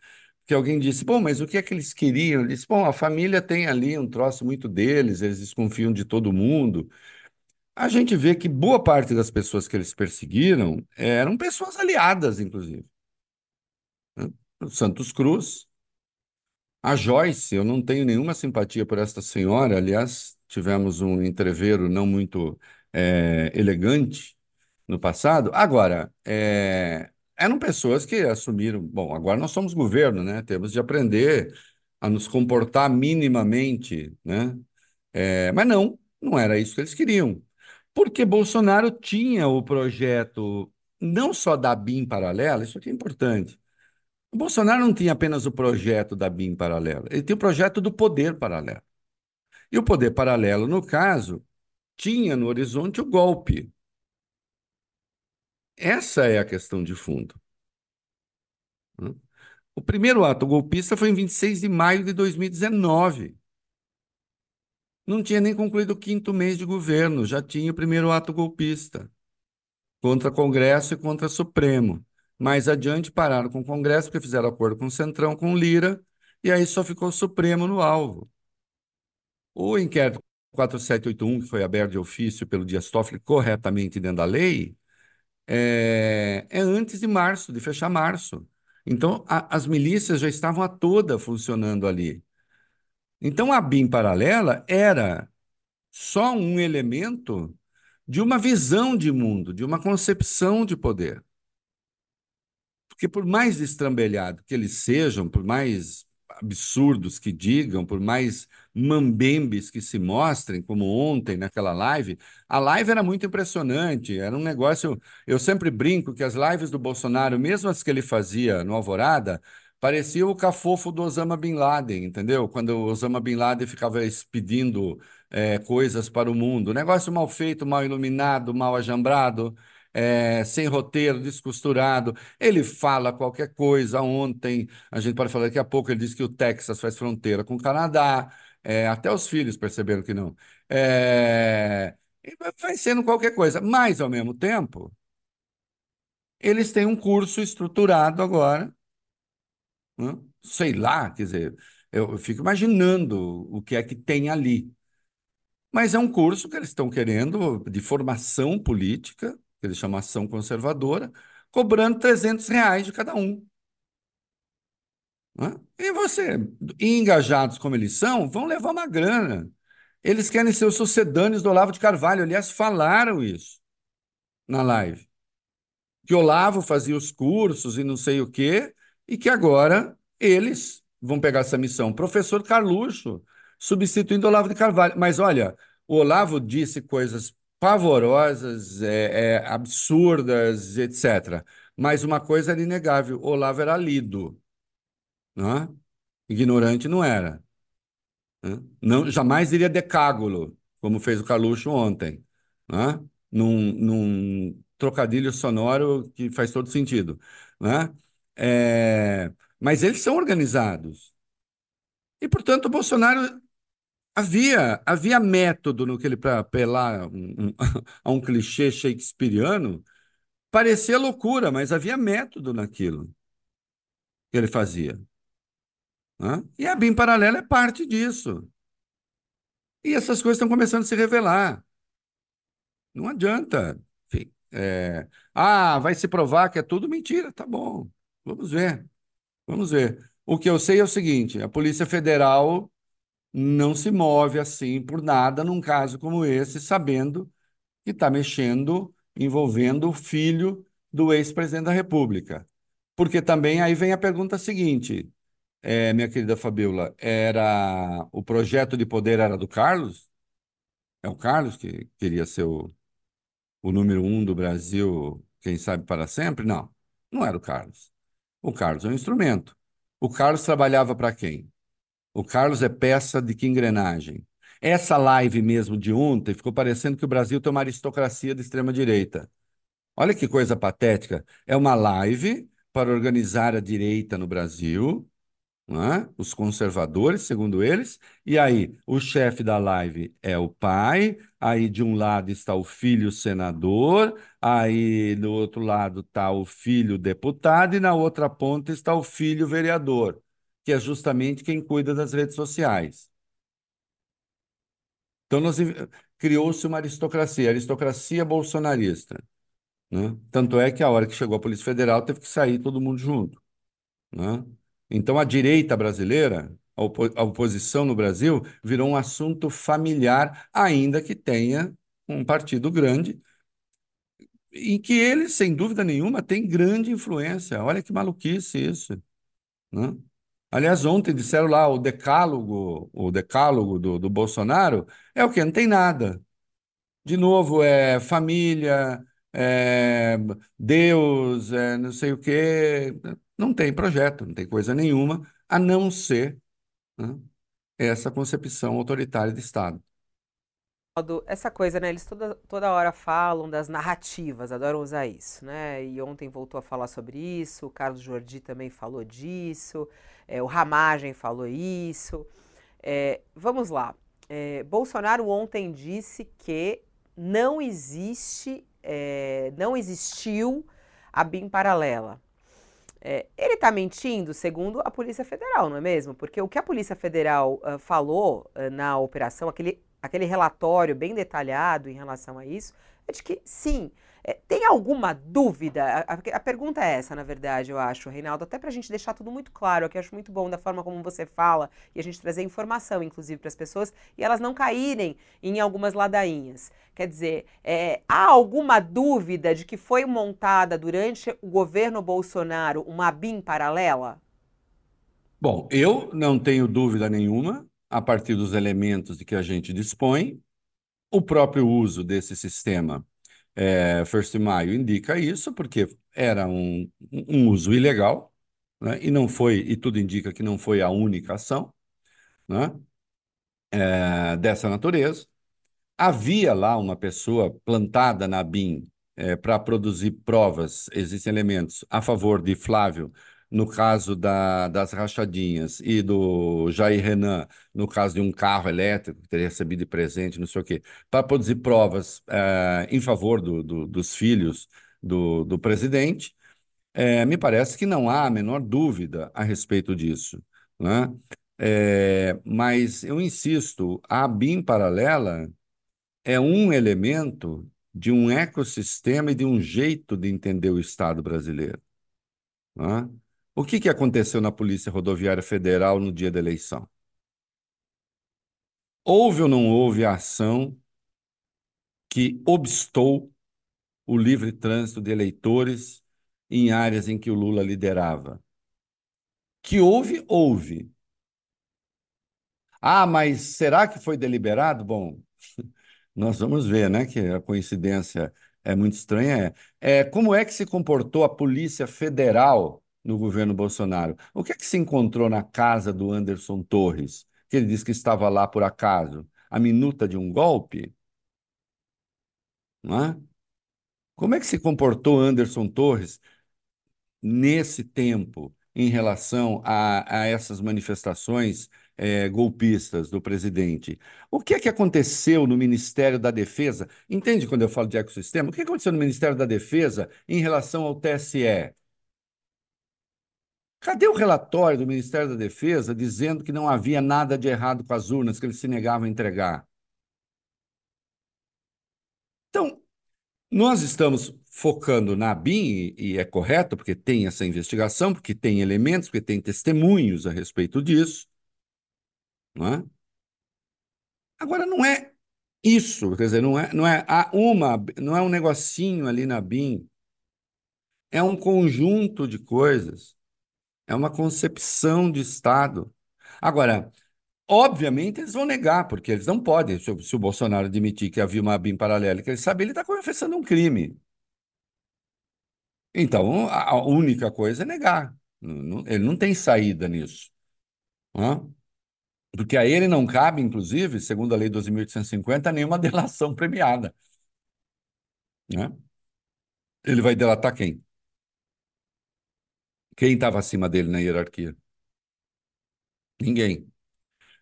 que alguém disse, bom, mas o que é que eles queriam? Ele disse, bom, a família tem ali um troço muito deles, eles desconfiam de todo mundo. A gente vê que boa parte das pessoas que eles perseguiram eram pessoas aliadas, inclusive. Santos Cruz. A Joyce, eu não tenho nenhuma simpatia por esta senhora, aliás, tivemos um entreveiro não muito é, elegante no passado. Agora, é, eram pessoas que assumiram. Bom, agora nós somos governo, né? Temos de aprender a nos comportar minimamente, né? É, mas não, não era isso que eles queriam. Porque Bolsonaro tinha o projeto não só da BIM paralela, isso aqui é importante, o Bolsonaro não tinha apenas o projeto da BIM paralela, ele tinha o projeto do poder paralelo. E o poder paralelo, no caso, tinha no horizonte o golpe. Essa é a questão de fundo. O primeiro ato golpista foi em 26 de maio de 2019. Não tinha nem concluído o quinto mês de governo, já tinha o primeiro ato golpista contra Congresso e contra Supremo. Mais adiante pararam com o Congresso, porque fizeram acordo com o Centrão, com o Lira, e aí só ficou o Supremo no alvo. O inquérito 4781, que foi aberto de ofício pelo Dias Toffoli corretamente dentro da lei, é, é antes de março, de fechar março. Então, a, as milícias já estavam a toda funcionando ali. Então, a BIM paralela era só um elemento de uma visão de mundo, de uma concepção de poder. Porque por mais estrambelhado que eles sejam, por mais absurdos que digam, por mais mambembes que se mostrem, como ontem naquela live, a live era muito impressionante, era um negócio. Eu sempre brinco que as lives do Bolsonaro, mesmo as que ele fazia no Alvorada, parecia o cafofo do Osama Bin Laden, entendeu? Quando o Osama Bin Laden ficava expedindo é, coisas para o mundo. Negócio mal feito, mal iluminado, mal ajambrado é, sem roteiro, descosturado. Ele fala qualquer coisa. Ontem, a gente pode falar daqui a pouco, ele disse que o Texas faz fronteira com o Canadá. É, até os filhos perceberam que não. É, vai sendo qualquer coisa. Mas, ao mesmo tempo, eles têm um curso estruturado agora. Né? Sei lá, quer dizer, eu fico imaginando o que é que tem ali. Mas é um curso que eles estão querendo de formação política, que eles chamam ação conservadora, cobrando 300 reais de cada um. Né? E você, engajados como eles são, vão levar uma grana. Eles querem ser os sucedâneos do Olavo de Carvalho. Aliás, falaram isso na live. Que Olavo fazia os cursos e não sei o quê, e que agora eles vão pegar essa missão. Professor Carluxo, substituindo Olavo de Carvalho. Mas olha, o Olavo disse coisas pavorosas, é, é, absurdas, etc. Mas uma coisa era inegável: Olavo era lido. Né? Ignorante não era. Né? Não, jamais diria decágulo, como fez o Carluxo ontem. Né? Num, num trocadilho sonoro que faz todo sentido. Né? É, mas eles são organizados. E, portanto, o Bolsonaro havia, havia método no que ele, para apelar um, um, a um clichê shakespeariano, parecia loucura, mas havia método naquilo que ele fazia. Né? E a BIM paralela é parte disso. E essas coisas estão começando a se revelar. Não adianta. Enfim, é... Ah, vai se provar que é tudo mentira. Tá bom. Vamos ver. Vamos ver. O que eu sei é o seguinte: a Polícia Federal não se move assim por nada num caso como esse, sabendo que está mexendo, envolvendo o filho do ex-presidente da República. Porque também aí vem a pergunta seguinte: é, minha querida Fabiola, era o projeto de poder era do Carlos? É o Carlos que queria ser o, o número um do Brasil, quem sabe para sempre? Não, não era o Carlos. O Carlos é um instrumento. O Carlos trabalhava para quem? O Carlos é peça de que engrenagem? Essa live mesmo de ontem ficou parecendo que o Brasil tem uma aristocracia de extrema-direita. Olha que coisa patética. É uma live para organizar a direita no Brasil, é? os conservadores, segundo eles, e aí o chefe da live é o pai, aí de um lado está o filho senador, aí do outro lado está o filho deputado, e na outra ponta está o filho vereador, que é justamente quem cuida das redes sociais. Então, criou-se uma aristocracia, aristocracia bolsonarista. Né? Tanto é que a hora que chegou a Polícia Federal teve que sair todo mundo junto. Né? Então, a direita brasileira, a, opo a oposição no Brasil, virou um assunto familiar, ainda que tenha um partido grande, em que ele, sem dúvida nenhuma, tem grande influência. Olha que maluquice isso. Né? Aliás, ontem disseram lá o decálogo, o decálogo do, do Bolsonaro é o que não tem nada. De novo, é família, é Deus, é não sei o quê. Não tem projeto, não tem coisa nenhuma, a não ser né, essa concepção autoritária de Estado. Essa coisa, né? Eles toda, toda hora falam das narrativas, adoram usar isso, né? E ontem voltou a falar sobre isso, o Carlos Jordi também falou disso, é, o Ramagem falou isso. É, vamos lá. É, Bolsonaro ontem disse que não existe, é, não existiu a BIM paralela. É, ele está mentindo, segundo a Polícia Federal, não é mesmo? Porque o que a Polícia Federal uh, falou uh, na operação, aquele, aquele relatório bem detalhado em relação a isso, é de que sim, é, tem alguma dúvida? A, a, pergunta é essa, na verdade, eu acho, Reinaldo, até para a gente deixar tudo muito claro, que eu acho muito bom da forma como você fala e a gente trazer informação, inclusive, para as pessoas e elas não caírem em algumas ladainhas. Quer dizer, é, há alguma dúvida de que foi montada durante o governo Bolsonaro uma BIM paralela? Bom, eu não tenho dúvida nenhuma, a partir dos elementos de que a gente dispõe, o próprio uso desse sistema é, First Maio indica isso, porque era um, um uso ilegal, né? e não foi, e tudo indica que não foi a única ação né? é, dessa natureza. Havia lá uma pessoa plantada na BIM é, para produzir provas, existem elementos a favor de Flávio no caso da, das rachadinhas, e do Jair Renan, no caso de um carro elétrico que teria recebido de presente, não sei o quê, para produzir provas é, em favor do, do, dos filhos do, do presidente, é, me parece que não há a menor dúvida a respeito disso. Né? É, mas eu insisto, a BIM paralela é um elemento de um ecossistema e de um jeito de entender o Estado brasileiro. Né? O que, que aconteceu na Polícia Rodoviária Federal no dia da eleição? houve ou não houve ação que obstou o livre trânsito de eleitores em áreas em que o Lula liderava? Que houve, houve. Ah, mas será que foi deliberado? Bom, nós vamos ver, né? Que a coincidência é muito estranha. É, é como é que se comportou a Polícia Federal no governo Bolsonaro? O que é que se encontrou na casa do Anderson Torres? Que ele disse que estava lá por acaso. A minuta de um golpe? Não é? Como é que se comportou Anderson Torres nesse tempo em relação a, a essas manifestações é, golpistas do presidente. O que é que aconteceu no Ministério da Defesa? Entende quando eu falo de ecossistema? O que aconteceu no Ministério da Defesa em relação ao TSE? Cadê o relatório do Ministério da Defesa dizendo que não havia nada de errado com as urnas, que eles se negavam a entregar? Então, nós estamos focando na BIM, e, é correto, porque tem essa investigação, porque tem elementos, porque tem testemunhos a respeito disso. Não é? Agora, não é isso, quer dizer, não é, não é uma, não é um negocinho ali na BIM, é um conjunto de coisas, é uma concepção de Estado. Agora, obviamente, eles vão negar, porque eles não podem, se, se o Bolsonaro admitir que havia uma BIM paralela, que ele sabe, ele está confessando um crime. Então, a única coisa é negar. Ele não tem saída nisso. Porque a ele não cabe, inclusive, segundo a Lei 12.850, nenhuma delação premiada. Né? Ele vai delatar quem? Quem estava acima dele na hierarquia? Ninguém.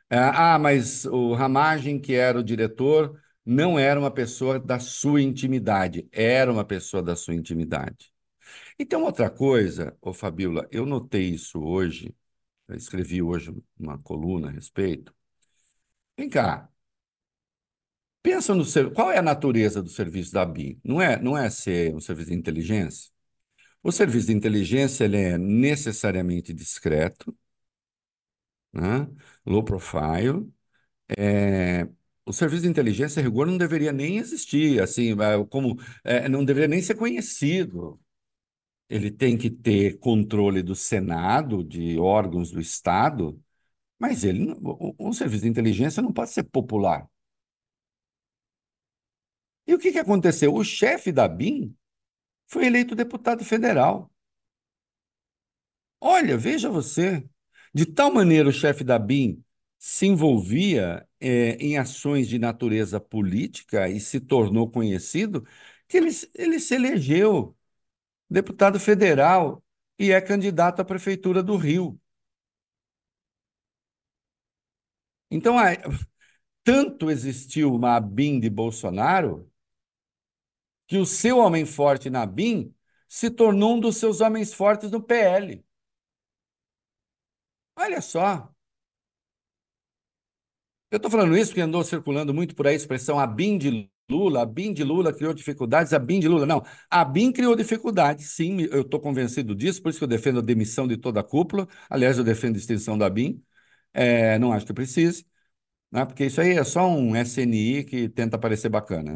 Ah, ah, mas o Ramagem, que era o diretor, não era uma pessoa da sua intimidade, era uma pessoa da sua intimidade. E tem outra coisa, ô Fabiola, eu notei isso hoje, escrevi hoje uma coluna a respeito. Vem cá. Pensa no ser... qual é a natureza do serviço da BIM? Não é, não é ser um serviço de inteligência? O serviço de inteligência ele é necessariamente discreto, né? low profile. É... O serviço de inteligência, rigor, não deveria nem existir, assim, é, como é, não deveria nem ser conhecido ele tem que ter controle do Senado, de órgãos do Estado, mas ele, um serviço de inteligência não pode ser popular. E o que, que aconteceu? O chefe da BIM foi eleito deputado federal. Olha, veja você, de tal maneira o chefe da BIM se envolvia é, em ações de natureza política e se tornou conhecido, que ele, ele se elegeu deputado federal e é candidato à prefeitura do Rio. Então, tanto existiu uma BIM de Bolsonaro que o seu homem forte na BIM se tornou um dos seus homens fortes no PL. Olha só. Eu estou falando isso porque andou circulando muito por aí a expressão a BIM de Lula, a BIM de Lula criou dificuldades, a BIM de Lula. Não, a BIM criou dificuldades, sim, eu estou convencido disso, por isso que eu defendo a demissão de toda a cúpula. Aliás, eu defendo a extensão da BIM. É, não acho que precise, né, porque isso aí é só um SNI que tenta parecer bacana.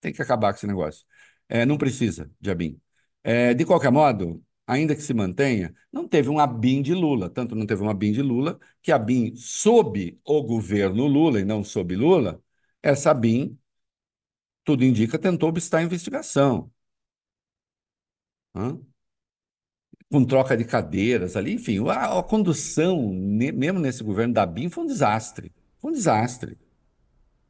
Tem que acabar com esse negócio. É, não precisa de ABIN. É, de qualquer modo, ainda que se mantenha, não teve um ABIN de Lula. Tanto não teve um ABIN de Lula, que a ABIN sob o governo Lula e não sob Lula, essa BIM, tudo indica, tentou obstar a investigação. Hã? Com troca de cadeiras ali, enfim, a, a condução, ne, mesmo nesse governo da BIM, foi um desastre. Foi um desastre.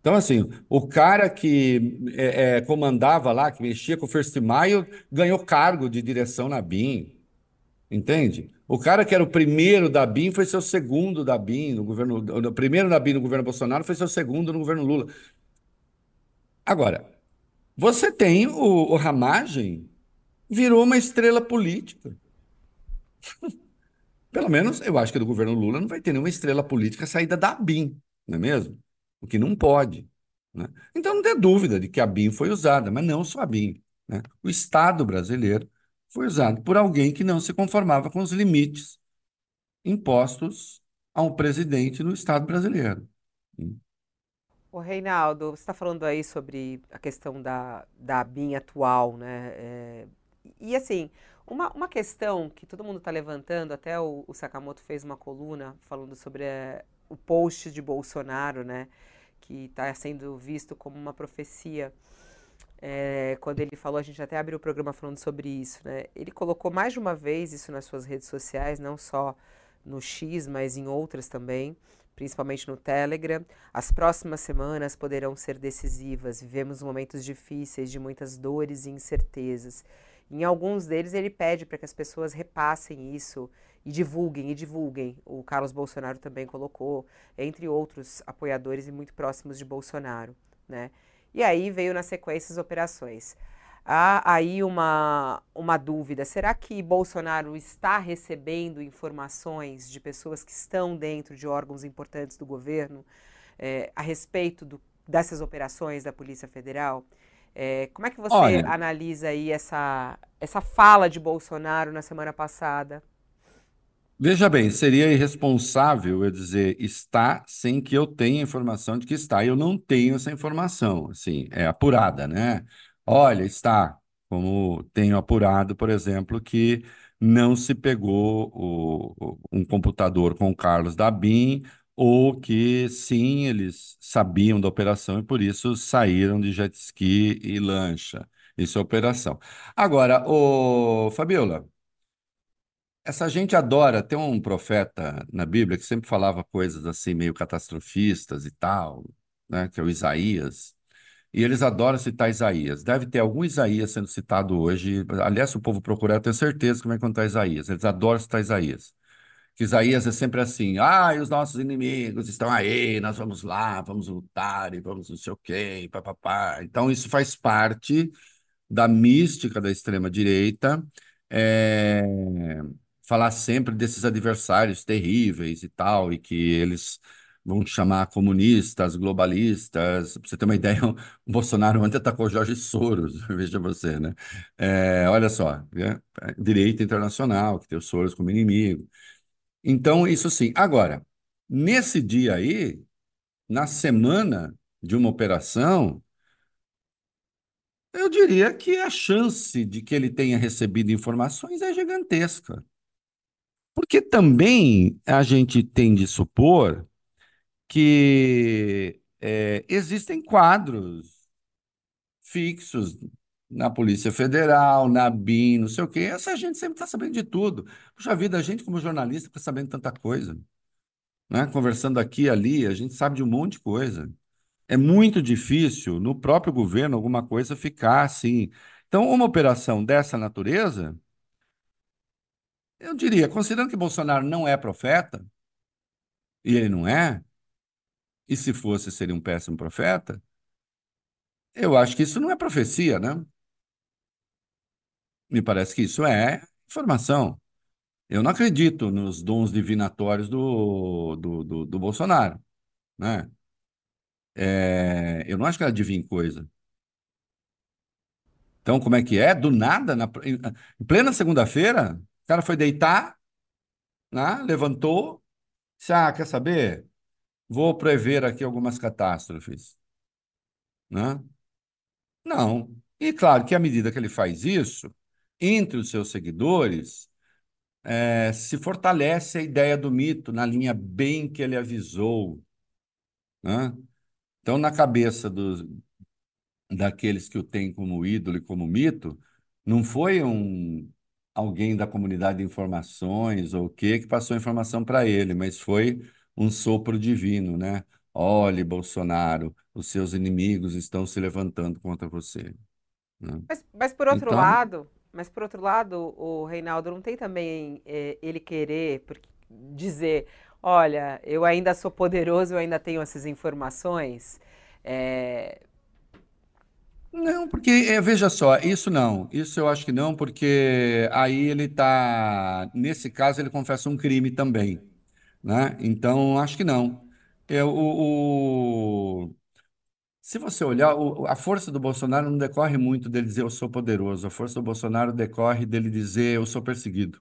Então, assim, o cara que é, é, comandava lá, que mexia com o First Mile, ganhou cargo de direção na BIM. Entende? O cara que era o primeiro da BIM foi seu segundo da BIM no governo. O primeiro da BIM no governo Bolsonaro foi seu segundo no governo Lula. Agora, você tem o, o Ramagem, virou uma estrela política. Pelo menos eu acho que do governo Lula não vai ter nenhuma estrela política saída da BIM, não é mesmo? O que não pode. Né? Então não tem dúvida de que a BIM foi usada, mas não só a BIM. Né? O Estado brasileiro foi usado por alguém que não se conformava com os limites impostos a um presidente no Estado brasileiro. O Reinaldo, você está falando aí sobre a questão da, da BIM atual, né? É, e assim, uma, uma questão que todo mundo está levantando, até o, o, Sakamoto fez uma coluna falando sobre é, o post de Bolsonaro, né? Que está sendo visto como uma profecia. É, quando ele falou, a gente até abriu o programa falando sobre isso, né? Ele colocou mais de uma vez isso nas suas redes sociais, não só no X, mas em outras também principalmente no Telegram. As próximas semanas poderão ser decisivas. Vivemos momentos difíceis, de muitas dores e incertezas. Em alguns deles, ele pede para que as pessoas repassem isso e divulguem, e divulguem. O Carlos Bolsonaro também colocou, entre outros apoiadores e muito próximos de Bolsonaro. Né? E aí veio na sequência as operações há aí uma, uma dúvida: será que Bolsonaro está recebendo informações de pessoas que estão dentro de órgãos importantes do governo é, a respeito do, dessas operações da Polícia Federal? É, como é que você Olha, analisa aí essa, essa fala de Bolsonaro na semana passada? Veja bem, seria irresponsável eu dizer está sem que eu tenha informação de que está. Eu não tenho essa informação, assim, é apurada, né? Olha, está, como tenho apurado, por exemplo, que não se pegou o, um computador com o Carlos Dabin, ou que sim, eles sabiam da operação e por isso saíram de jet ski e lancha. Isso é operação. Agora, o Fabiola, essa gente adora. Tem um profeta na Bíblia que sempre falava coisas assim meio catastrofistas e tal, né? Que é o Isaías. E eles adoram citar Isaías. Deve ter algum Isaías sendo citado hoje. Aliás, o povo procurar, eu tenho certeza que vai contar Isaías. Eles adoram citar Isaías. Que Isaías é sempre assim: ah, e os nossos inimigos estão aí, nós vamos lá, vamos lutar e vamos não sei o quê, papapá. Então, isso faz parte da mística da extrema-direita. É... Falar sempre desses adversários terríveis e tal, e que eles vão chamar comunistas, globalistas. Para você ter uma ideia, o Bolsonaro ontem atacou Jorge Soros, veja você, né? É, olha só, é, é, direito internacional, que tem o Soros como inimigo. Então, isso sim. Agora, nesse dia aí, na semana de uma operação, eu diria que a chance de que ele tenha recebido informações é gigantesca. Porque também a gente tem de supor que é, existem quadros fixos na Polícia Federal, na BIM, não sei o quê. Essa gente sempre está sabendo de tudo. Puxa vida, a gente, como jornalista, está sabendo tanta coisa. Né? Conversando aqui e ali, a gente sabe de um monte de coisa. É muito difícil, no próprio governo, alguma coisa ficar assim. Então, uma operação dessa natureza, eu diria, considerando que Bolsonaro não é profeta, e ele não é, e se fosse, seria um péssimo profeta. Eu acho que isso não é profecia, né? Me parece que isso é informação. Eu não acredito nos dons divinatórios do, do, do, do Bolsonaro, né? É, eu não acho que ela adivinha coisa. Então, como é que é? Do nada, na, em plena segunda-feira, cara foi deitar, né? levantou, disse, ah, quer saber? Vou prever aqui algumas catástrofes. Né? Não. E claro que à medida que ele faz isso, entre os seus seguidores, é, se fortalece a ideia do mito na linha bem que ele avisou. Né? Então, na cabeça dos, daqueles que o têm como ídolo e como mito, não foi um alguém da comunidade de informações ou o que que passou a informação para ele, mas foi um sopro divino, né? Olhe, Bolsonaro, os seus inimigos estão se levantando contra você. Né? Mas, mas, por outro então, lado, mas por outro lado, o Reinaldo não tem também é, ele querer dizer, olha, eu ainda sou poderoso, eu ainda tenho essas informações. É... Não, porque é, veja só, isso não, isso eu acho que não, porque aí ele está, nesse caso, ele confessa um crime também. Né? Então, acho que não. É, o, o- Se você olhar, o- a força do Bolsonaro não decorre muito dele dizer eu sou poderoso. A força do Bolsonaro decorre dele dizer eu sou perseguido.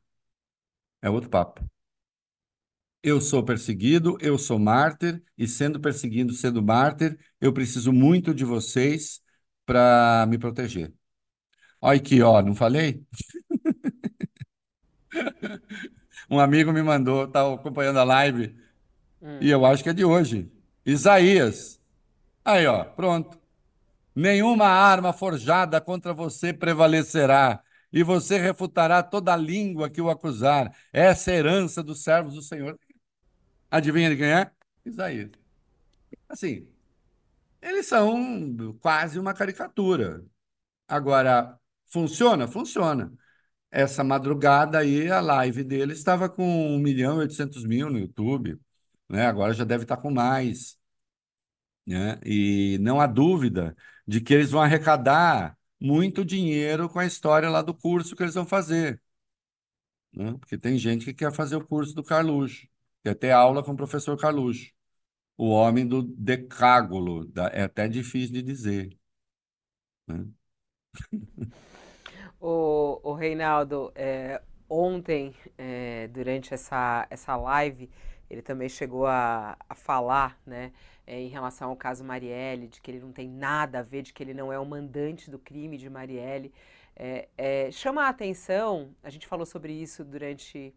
É outro papo. eu sou perseguido, eu sou mártir, e sendo perseguido, sendo mártir, eu preciso muito de vocês para me proteger. Olha aqui, ó, não falei? Um amigo me mandou, estava acompanhando a live, Hum. e eu acho que é de hoje. Isaías. Aí, ó, pronto. Nenhuma arma forjada contra você prevalecerá, e você refutará toda língua que o acusar. Essa é a herança dos servos do Senhor. Adivinha de quem é? Isaías. Assim, eles são quase uma caricatura. Agora, funciona? Funciona. Essa madrugada aí, a live dele estava com 1 milhão e 800 mil no YouTube, né? Agora já deve estar com mais, né? E não há dúvida de que eles vão arrecadar muito dinheiro com a história lá do curso que eles vão fazer, né? Porque tem gente que quer fazer o curso do Carluxo, quer ter aula com o professor Carluxo, o homem do decágulo, da- é até difícil de dizer, né? O, o Reinaldo, é, ontem, é, durante essa, essa live, ele também chegou a, a falar, né, é, em relação ao caso Marielle, de que ele não tem nada a ver, de que ele não é o mandante do crime de Marielle. É, é, chama a atenção, a gente falou sobre isso durante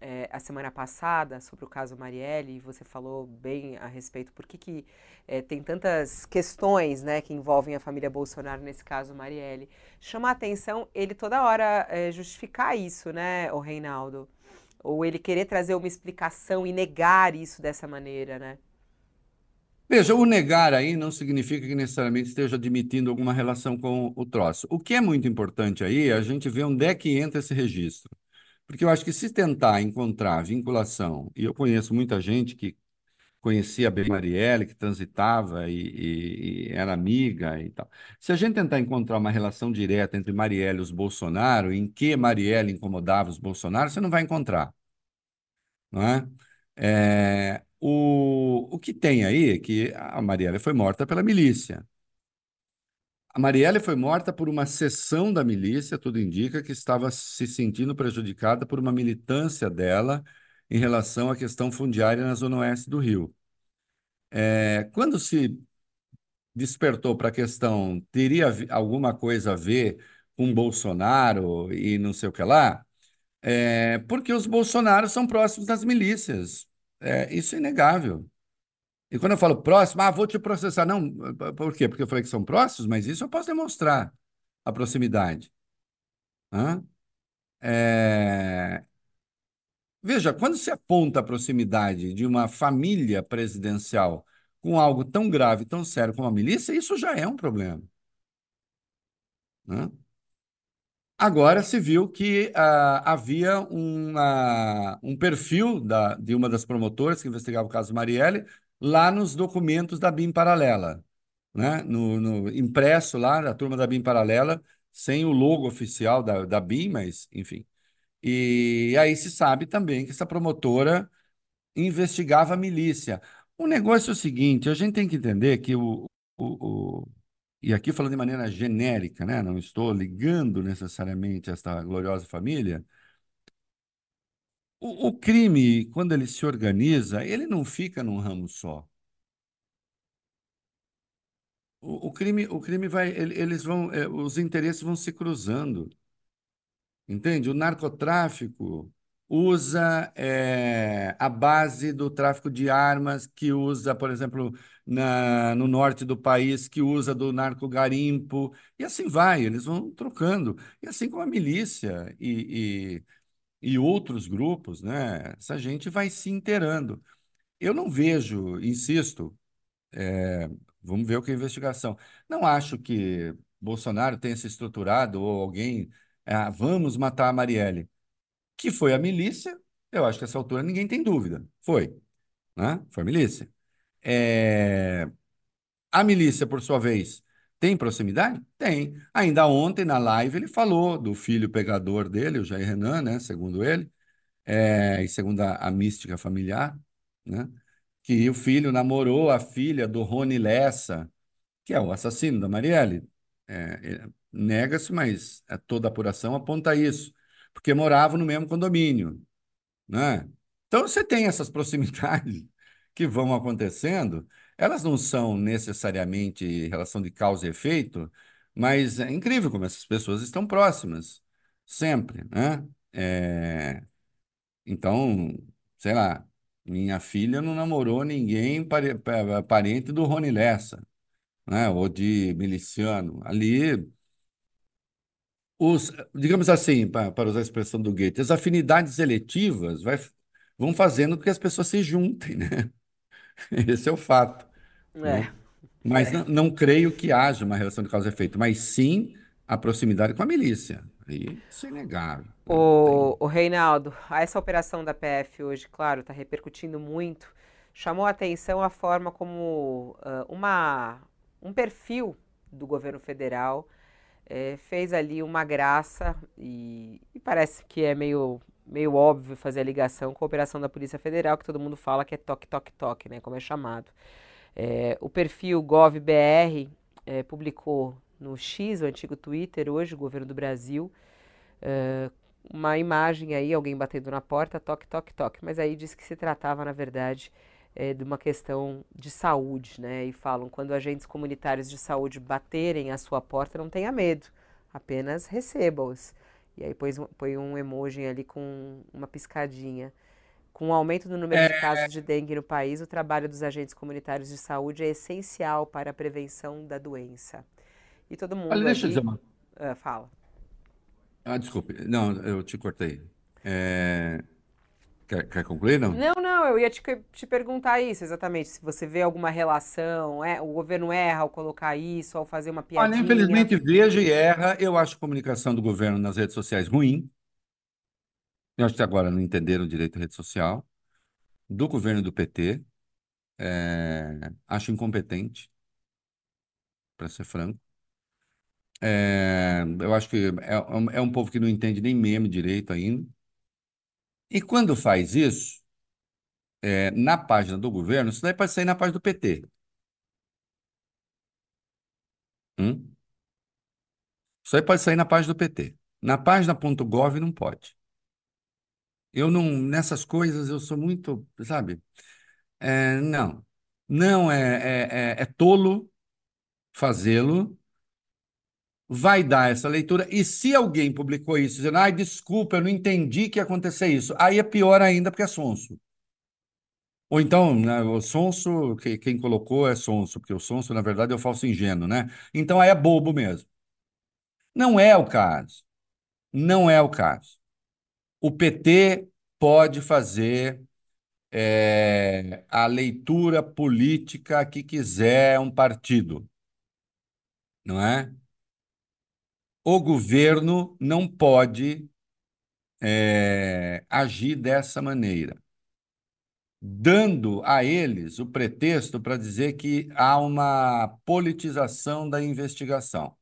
é, a semana passada, sobre o caso Marielle, e você falou bem a respeito por que, que é, tem tantas questões né, que envolvem a família Bolsonaro, nesse caso Marielle. Chama a atenção ele toda hora é, justificar isso, né, o Reinaldo? Ou ele querer trazer uma explicação e negar isso dessa maneira, né? Veja, o negar aí não significa que necessariamente esteja admitindo alguma relação com o troço. O que é muito importante aí é a gente ver onde é que entra esse registro. Porque eu acho que se tentar encontrar vinculação, e eu conheço muita gente que conhecia bem Marielle, que transitava e, e- e era amiga e tal. Se a gente tentar encontrar uma relação direta entre Marielle e os Bolsonaro, em que Marielle incomodava os Bolsonaro, você não vai encontrar não é? É, o, o que tem aí é que a Marielle foi morta pela milícia. A Marielle foi morta por uma seção da milícia, tudo indica que estava se sentindo prejudicada por uma militância dela em relação à questão fundiária na zona oeste do Rio. É, quando se despertou para a questão, teria alguma coisa a ver com Bolsonaro e não sei o que lá, é, porque os Bolsonaros são próximos das milícias. É, isso é inegável. E quando eu falo próximo, ah, vou te processar. Não, por quê? Porque eu falei que são próximos, mas isso eu posso demonstrar, a proximidade. Hã? É, Veja, quando se aponta a proximidade de uma família presidencial com algo tão grave, tão sério como a milícia, isso já é um problema. Né? Agora se viu que ah, havia uma- um perfil da- de uma das promotoras que investigava o caso Marielle lá nos documentos da BIM Paralela, né? No, no impresso lá da turma da BIM Paralela, sem o logo oficial da, da BIM, mas enfim. E aí se sabe também que essa promotora investigava a milícia. O negócio é o seguinte: a gente tem que entender que o, o, o- e aqui falando de maneira genérica, né? Não estou ligando necessariamente esta gloriosa família. O, o crime, quando ele se organiza, ele não fica num ramo só. O, o crime, o crime vai, ele- eles vão, eh, os interesses vão se cruzando. Entende? O narcotráfico usa eh, a base do tráfico de armas, que usa, por exemplo, na, no norte do país, que usa do narcogarimpo, e assim vai, eles vão trocando. E assim como a milícia e, e, outros grupos, né? Essa gente vai se inteirando. Eu não vejo, insisto, eh, vamos ver o que é a investigação. Não acho que Bolsonaro tenha se estruturado ou alguém, ah, vamos matar a Marielle, que foi a milícia. Eu acho que essa altura ninguém tem dúvida. Foi, né? Foi a milícia. É, A milícia, por sua vez, tem proximidade? Tem. Ainda ontem, na live, ele falou do filho pegador dele, o Jair Renan, né? Segundo ele, é, e segundo a, a mística familiar, né? Que o filho namorou a filha do Rony Lessa, que é o assassino da Marielle. É, é, nega-se, mas é, toda apuração aponta isso, porque moravam no mesmo condomínio, né? Então, você tem essas proximidades que vão acontecendo, elas não são necessariamente relação de causa e efeito, mas é incrível como essas pessoas estão próximas, sempre, né? É... Então, sei lá, minha filha não namorou ninguém parente do Rony Lessa, né? Ou de miliciano. Ali, os, digamos assim, para usar a expressão do Goethe, as afinidades eletivas vai, vão fazendo com que as pessoas se juntem, né? Esse é o fato. né? É. Mas não, não creio que haja uma relação de causa e efeito, mas sim a proximidade com a milícia. Aí, isso é inegável. né? O, o Reinaldo, essa operação da PF hoje, claro, está repercutindo muito. Chamou a atenção a forma como ah, uma, um perfil do governo federal eh, fez ali uma graça e, e parece que é meio, meio óbvio fazer a ligação com a operação da Polícia Federal, que todo mundo fala que é toque, toque, toque, né, como é chamado. Eh, o perfil GovBR eh, publicou no X, o antigo Twitter, hoje, o governo do Brasil, eh, uma imagem aí, alguém batendo na porta, toque, toque, toque. Mas aí disse que se tratava, na verdade, eh, de uma questão de saúde, né? E falam, quando agentes comunitários de saúde baterem à sua porta, não tenha medo, apenas receba-os. E aí põe, um- põe um emoji ali com uma piscadinha. Com o aumento do número de casos de dengue no país, o trabalho dos agentes comunitários de saúde é essencial para a prevenção da doença. E todo mundo Olha, deixa eu ali, dizer uma. ah, fala. Ah, desculpe. Não, eu te cortei. É, Quer, quer concluir, não? Não, não, eu ia te, te perguntar isso exatamente. Se você vê alguma relação, é, o governo erra ao colocar isso, ao fazer uma Olha, piadinha. infelizmente, veja e erra. Eu acho a comunicação do governo nas redes sociais ruim. Eu acho que agora não entenderam direito a rede social. Do governo do PT, é, acho incompetente, para ser franco. É, eu acho que é, um- é um povo que não entende nem meme direito ainda. E quando faz isso, é, na página do governo, isso daí pode sair na página do PT. Hum? Isso aí pode sair na página do PT. Na página .gov não pode. Eu não, nessas coisas eu sou muito, sabe? É, não, não é, é, é, é tolo fazê-lo. Vai dar essa leitura. E se alguém publicou isso dizendo, ai, desculpa, eu não entendi que ia acontecer isso, aí é pior ainda porque é sonso. Ou então, né, o sonso, que- quem colocou é sonso, porque o sonso, na verdade, é o falso ingênuo, né? Então aí é bobo mesmo. Não é o caso. Não é o caso. O PT pode fazer é, a leitura política que quiser um partido, não é? O governo não pode é, agir dessa maneira, dando a eles o pretexto para dizer que há uma politização da investigação.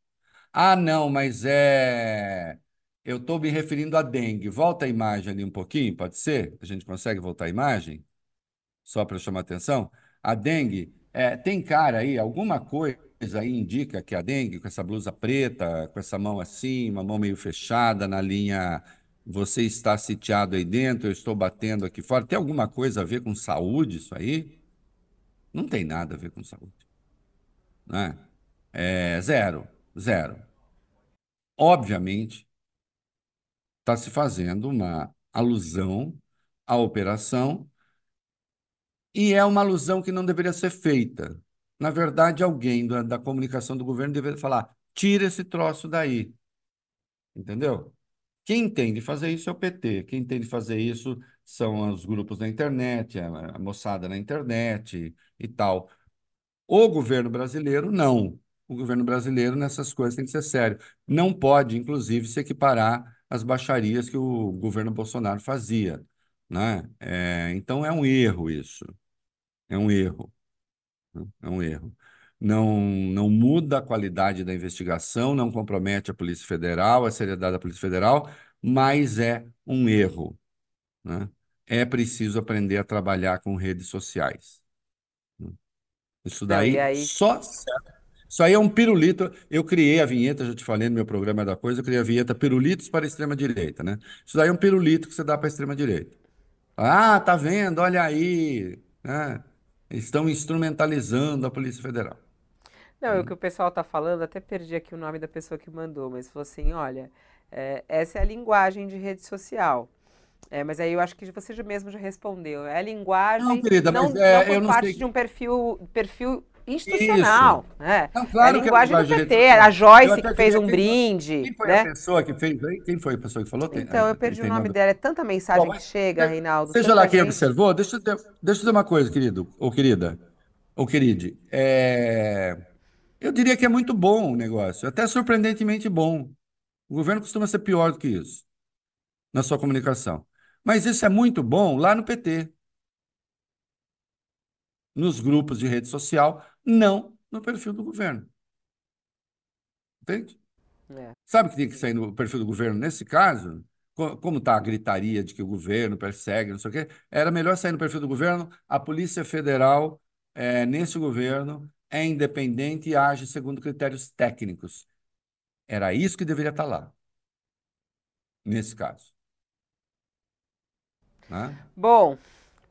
Ah, não, mas é. Eu estou me referindo à dengue. Volta a imagem ali um pouquinho, pode ser? A gente consegue voltar a imagem? Só para chamar atenção. A dengue, é, tem cara aí, alguma coisa aí indica que a dengue, com essa blusa preta, com essa mão assim, uma mão meio fechada na linha. Você está sitiado aí dentro, eu estou batendo aqui fora. Tem alguma coisa a ver com saúde isso aí? Não tem nada a ver com saúde. Né? É zero, zero. Obviamente, está se fazendo uma alusão à operação e é uma alusão que não deveria ser feita. Na verdade, alguém da, da comunicação do governo deveria falar: tira esse troço daí. Entendeu? Quem tem de fazer isso é o PT. Quem tem de fazer isso são os grupos na internet, a, a moçada na internet e tal. O governo brasileiro, não. O governo brasileiro, nessas coisas, tem que ser sério. Não pode, inclusive, se equiparar às baixarias que o governo Bolsonaro fazia, né? É, então, é um erro isso. É um erro. Né? É um erro. Não, não muda a qualidade da investigação, não compromete a Polícia Federal, a seriedade da Polícia Federal, mas é um erro, né? É preciso aprender a trabalhar com redes sociais. né? Isso Não, daí aí- só isso aí é um pirulito. Eu criei a vinheta, já te falei no meu programa da coisa, eu criei a vinheta Pirulitos para a extrema-direita, né? Isso daí é um pirulito que você dá para a extrema-direita. Ah, tá vendo? Olha aí, né? Estão instrumentalizando a Polícia Federal. Não, o que o pessoal está falando, até perdi aqui o nome da pessoa que mandou, mas falou assim: olha, é, essa é a linguagem de rede social. É, mas aí eu acho que você mesmo já respondeu. É a linguagem Não, querida, não, mas é, não por parte sei. de um perfil, perfil institucional. Né? Não, É a claro que é linguagem do linguagem de PT, a Joyce que fez um brinde. Quem foi né? a pessoa que fez? Quem foi a pessoa que falou? Então, eu perdi o nome nome? dela. É tanta mensagem Bom, que chega, Reinaldo. Seja lá quem gente. observou, deixa eu, dizer, deixa eu dizer uma coisa, querido, ou querida, ou queride. É, eu diria que é muito bom o negócio, até surpreendentemente bom. O governo costuma ser pior do que isso na sua comunicação. Mas isso é muito bom lá no PT, nos grupos de rede social, não no perfil do governo. Entende? É. Sabe o que tem que sair no perfil do governo nesse caso? Co- Como está a gritaria de que o governo persegue, não sei o quê, era melhor sair no perfil do governo. A Polícia Federal, eh, nesse governo, é independente e age segundo critérios técnicos. Era isso que deveria estar lá, nesse caso. Né? Bom,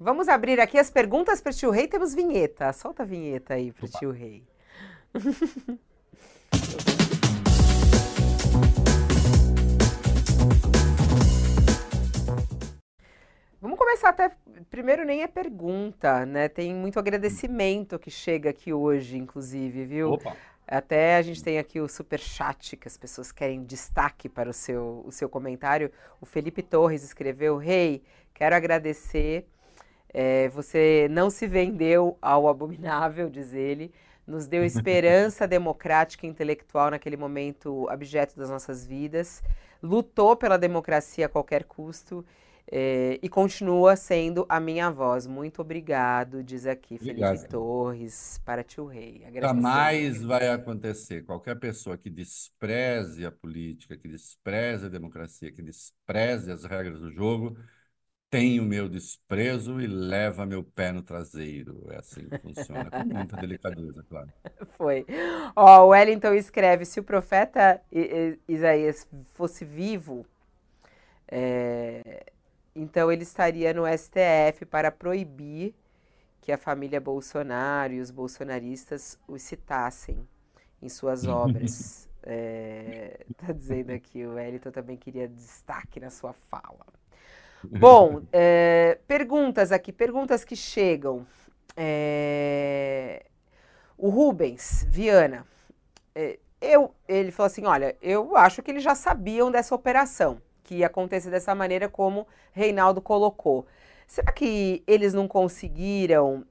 vamos abrir aqui as perguntas para o tio Rei. Temos vinheta. Solta a vinheta aí para o tio Rei. Vamos começar até. Primeiro, nem é pergunta, né? Tem muito agradecimento que chega aqui hoje, inclusive, viu? Opa, Até a gente tem aqui o super chat que as pessoas querem destaque para o seu, o seu comentário. O Felipe Torres escreveu: Rei, quero agradecer. É, você não se vendeu ao abominável, diz ele. Nos deu esperança democrática e intelectual naquele momento abjeto das nossas vidas. Lutou pela democracia a qualquer custo. é, e continua sendo a minha voz. Muito obrigado, diz aqui Felipe Obrigado. Torres, para tio Rei. Jamais vai acontecer. Qualquer pessoa que despreze a política, que despreze a democracia, que despreze as regras do jogo, tem o meu desprezo e leva meu pé no traseiro. É assim que funciona, com muita delicadeza, claro. Foi. Ó, o Wellington escreve: se o profeta Isaías fosse vivo, é, então ele estaria no STF para proibir que a família Bolsonaro e os bolsonaristas o citassem em suas obras. É, tá dizendo aqui, o Wellington também queria destaque na sua fala. Bom, é, perguntas aqui, perguntas que chegam. É, o Rubens Viana, é, eu, ele falou assim: olha, eu acho que eles já sabiam dessa operação, que ia acontecer dessa maneira como Reinaldo colocou. Será que eles não conseguiram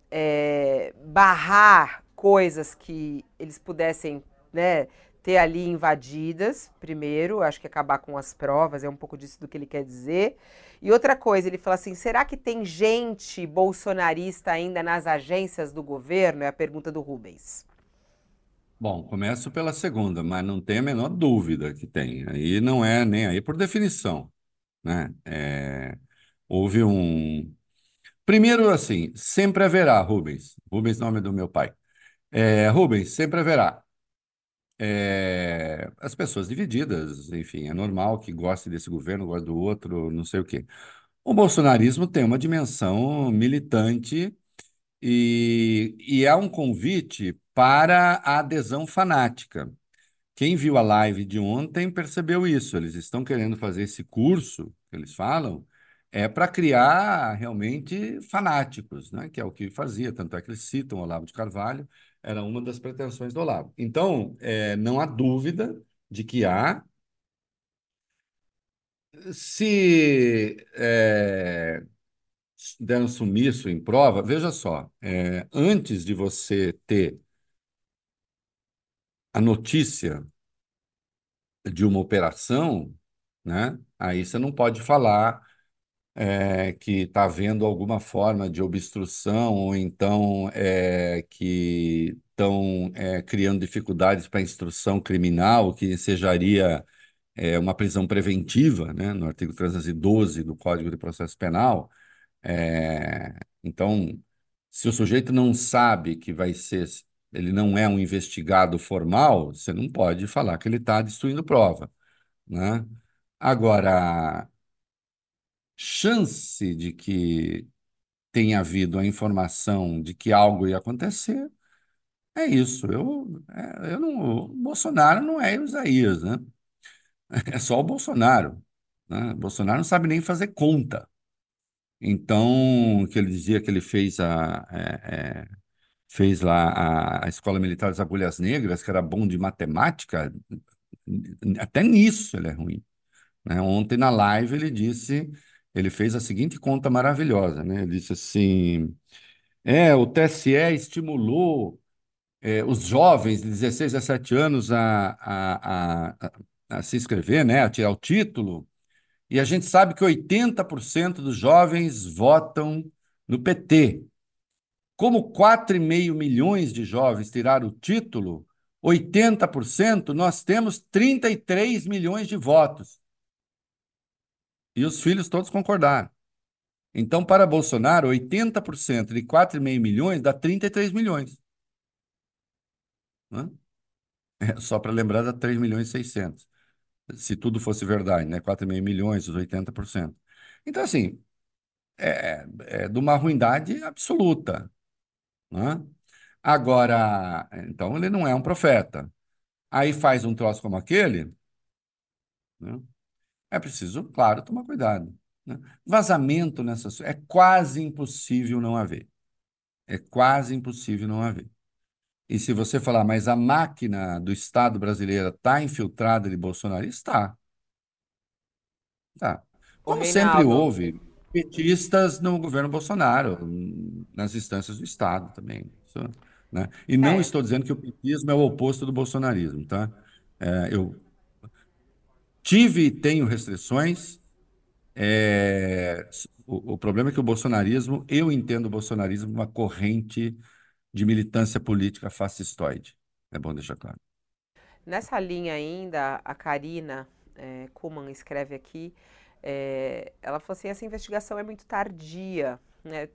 barrar coisas que eles pudessem né, ter ali invadidas, primeiro, acho que acabar com as provas, é um pouco disso do que ele quer dizer. E outra coisa, ele fala assim: será que tem gente bolsonarista ainda nas agências do governo? É a pergunta do Rubens. Bom, começo pela segunda, mas não tem a menor dúvida que tem. Aí não é nem aí por definição, né? É, houve um. Primeiro, assim, sempre haverá, Rubens. Rubens, nome do meu pai. É, Rubens, sempre haverá. É, as pessoas divididas, enfim, é normal que goste desse governo, goste do outro, não sei o quê. O bolsonarismo tem uma dimensão militante e, e é um convite para a adesão fanática. Quem viu a live de ontem percebeu isso. Eles estão querendo fazer esse curso, que eles falam, é para criar realmente fanáticos, né? Que é o que fazia. Tanto é que eles citam o Olavo de Carvalho, era uma das pretensões do Olavo. Então, é, não há dúvida de que há. Se é, deram sumiço em prova, veja só, é, antes de você ter a notícia de uma operação, né? Aí você não pode falar é, que está havendo alguma forma de obstrução ou então é, que estão é, criando dificuldades para a instrução criminal, que sejaria é, uma prisão preventiva, né? No artigo 312 do Código de Processo Penal. Então, se o sujeito não sabe que vai ser, ele não é um investigado formal, você não pode falar que ele está destruindo prova, né? Agora, chance de que tenha havido a informação de que algo ia acontecer é isso. Eu, é, eu não, Bolsonaro não é Isaías, né? É só o Bolsonaro. Né? O Bolsonaro não sabe nem fazer conta. Então, que ele dizia que ele fez a, é, é, fez lá a, a Escola Militar das Agulhas Negras, que era bom de matemática, até nisso ele é ruim. Né? Ontem na live ele disse, ele fez a seguinte conta maravilhosa, né? Ele disse assim, é, o TSE estimulou é, os jovens de 16 a 17 anos a, a, a, a se inscrever, né, a tirar o título, e a gente sabe que 80% dos jovens votam no PT. Como 4,5 milhões de jovens tiraram o título, 80%, nós temos 33 milhões de votos. E os filhos todos concordaram. Então, para Bolsonaro, 80% de 4,5 milhões dá 33 milhões. Né? É, só para lembrar, dá 3 milhões e 600. Se tudo fosse verdade, né? 4,5 milhões, os 80%. Então, assim, é, é de uma ruindade absoluta. Né? Agora, então ele não é um profeta. Aí faz um troço como aquele, né? É preciso, claro, tomar cuidado. Né? Vazamento nessas é quase impossível não haver. É quase impossível não haver. E se você falar, mas a máquina do Estado brasileiro está infiltrada de Bolsonaro, está. Tá. Como sempre houve petistas no governo Bolsonaro, nas instâncias do Estado também. Né? E não é. estou dizendo que o petismo é o oposto do bolsonarismo, tá? É, eu tive e tenho restrições. É, o, o, problema é que o bolsonarismo, eu entendo o bolsonarismo uma corrente de militância política fascistoide. É bom deixar claro. Nessa linha ainda, a Karina é, Kuman escreve aqui, é, ela falou assim, essa investigação é muito tardia, né?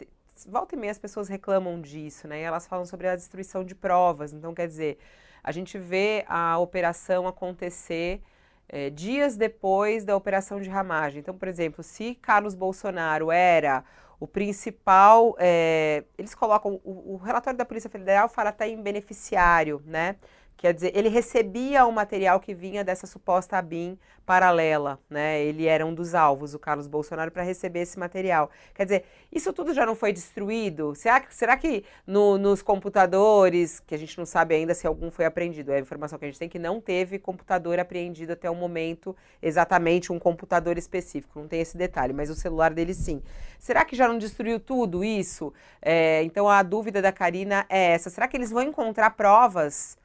Volta e meia as pessoas reclamam disso, né? Elas falam sobre a destruição de provas. Então, quer dizer, a gente vê a operação acontecer é, dias depois da operação de ramagem. Então, por exemplo, se Carlos Bolsonaro era o principal, é, eles colocam, o, o, relatório da Polícia Federal fala até em beneficiário, né? Quer dizer, ele recebia o material que vinha dessa suposta ABIN paralela, né? Ele era um dos alvos, o Carlos Bolsonaro, para receber esse material. Quer dizer, isso tudo já não foi destruído? Será, será que no, nos computadores, que a gente não sabe ainda se algum foi apreendido, é a informação que a gente tem que não teve computador apreendido até o momento, exatamente um computador específico, não tem esse detalhe, mas o celular dele sim. Será que já não destruiu tudo isso? É, então a dúvida da Karina é essa: será que eles vão encontrar provas?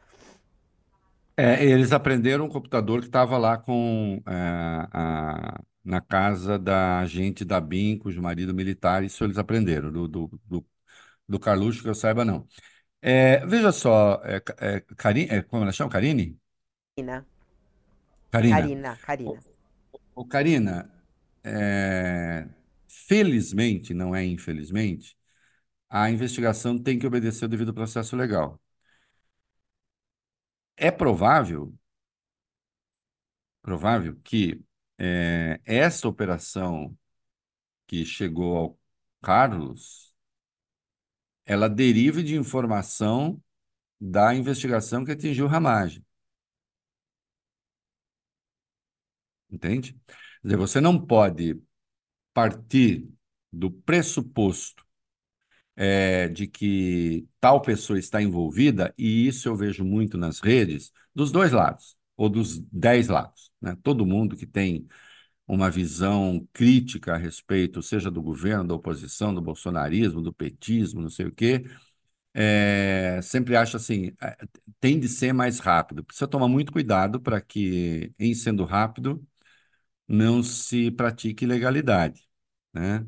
É, eles aprenderam um computador que estava lá com é, a, na casa da gente da BIM, cujo marido militar, isso eles aprenderam, do, do, do, do Carluxo, que eu saiba, não. É, veja só, é, é, Karine, é, como ela chama? Karine? Karina. Karina. Karina, o Karina, é, felizmente, não é infelizmente, a investigação tem que obedecer o devido processo legal. É provável, provável que é, essa operação que chegou ao Carlos, ela derive de informação da investigação que atingiu Ramagem. Entende? Quer dizer, você não pode partir do pressuposto é, de que tal pessoa está envolvida, e isso eu vejo muito nas redes, dos dois lados, ou dos dez lados. Né? Todo mundo que tem uma visão crítica a respeito, seja do governo, da oposição, do bolsonarismo, do petismo, não sei o quê, é, sempre acha assim, é, tem de ser mais rápido. Precisa tomar muito cuidado para que, em sendo rápido, não se pratique ilegalidade, né?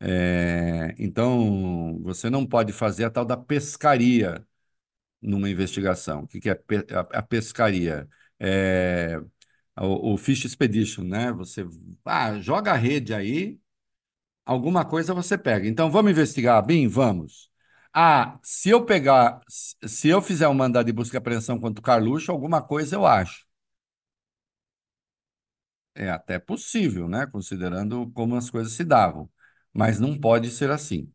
É, então, você não pode fazer a tal da pescaria numa investigação. O que, que é a, pescaria? É, o, o Fish Expedition, né? Você ah, joga a rede aí, alguma coisa você pega. Então, vamos investigar, BIM? Vamos. Ah, se eu pegar, se eu fizer um mandado de busca e apreensão contra o Carluxo, alguma coisa eu acho. é até possível, né? Considerando como as coisas se davam, mas não pode ser assim,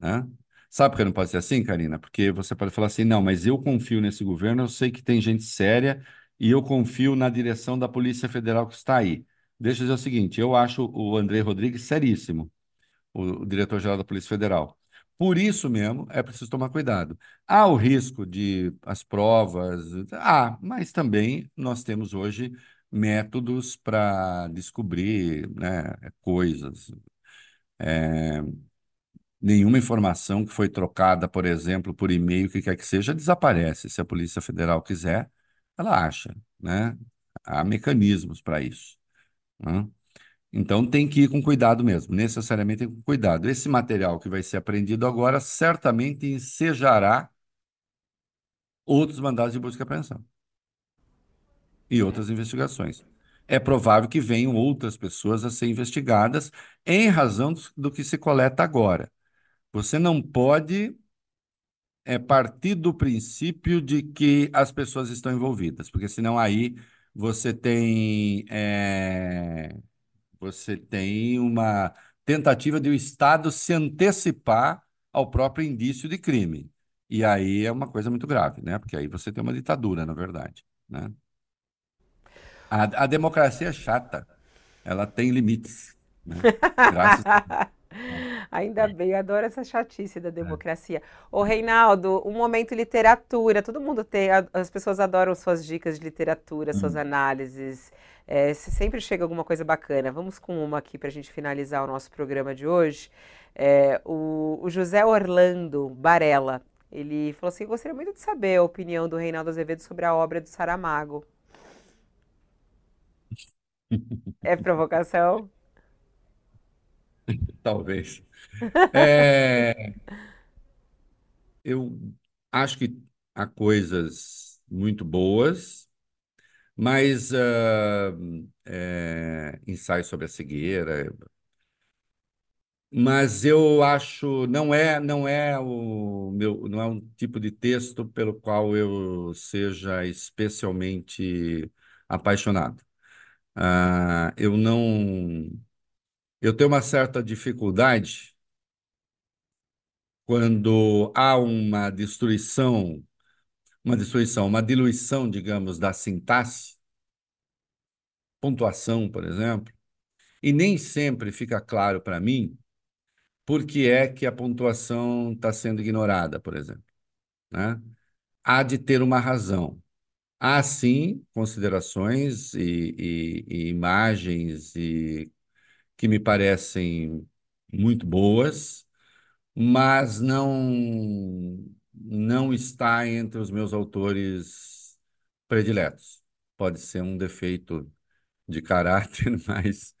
né? Sabe por que não pode ser assim, Karina? Porque você pode falar assim, não, mas eu confio nesse governo, eu sei que tem gente séria e eu confio na direção da Polícia Federal que está aí. Deixa eu dizer o seguinte, eu acho o André Rodrigues seríssimo, o, diretor-geral da Polícia Federal. Por isso mesmo, é preciso tomar cuidado. Há o risco de as provas, ah, mas também nós temos hoje métodos para descobrir né, coisas. É, nenhuma informação que foi trocada, por exemplo, por e-mail, que quer que seja, desaparece. Se a Polícia Federal quiser, ela acha, né? Há mecanismos para isso. Né? Então tem que ir com cuidado mesmo, necessariamente com cuidado. Esse material que vai ser apreendido agora certamente ensejará outros mandados de busca e apreensão e outras investigações. É provável que venham outras pessoas a ser investigadas em razão do, que se coleta agora. Você não pode é, partir do princípio de que as pessoas estão envolvidas, porque senão aí você tem é, você tem uma tentativa de o Estado se antecipar ao próprio indício de crime. E aí é uma coisa muito grave, né? Porque aí você tem uma ditadura, na verdade, né? A, a democracia é chata. Ela tem limites, né? Graças a Ainda bem, eu adoro essa chatice da democracia. Ô, Reinaldo, um momento literatura. Todo mundo tem, as pessoas adoram suas dicas de literatura, suas Hum. análises. É, se- sempre chega alguma coisa bacana. Vamos com uma aqui para a gente finalizar o nosso programa de hoje. É, o, o José Orlando Barella, ele falou assim: gostaria muito de saber a opinião do Reinaldo Azevedo sobre a obra do Saramago. É provocação? Talvez. É, eu acho que há coisas muito boas, mas ah, é, ensaio sobre a cegueira. Mas eu acho não é não é o meu não é um tipo de texto pelo qual eu seja especialmente apaixonado. Ah, eu não eu tenho uma certa dificuldade quando há uma destruição, uma destruição, uma diluição, digamos, da sintaxe, pontuação, por exemplo, e nem sempre fica claro para mim por que é que a pontuação está sendo ignorada, por exemplo, né? Há de ter uma razão. Há, sim, considerações e, e- e imagens e, que me parecem muito boas, mas não, não está entre os meus autores prediletos. Pode ser um defeito de caráter, mas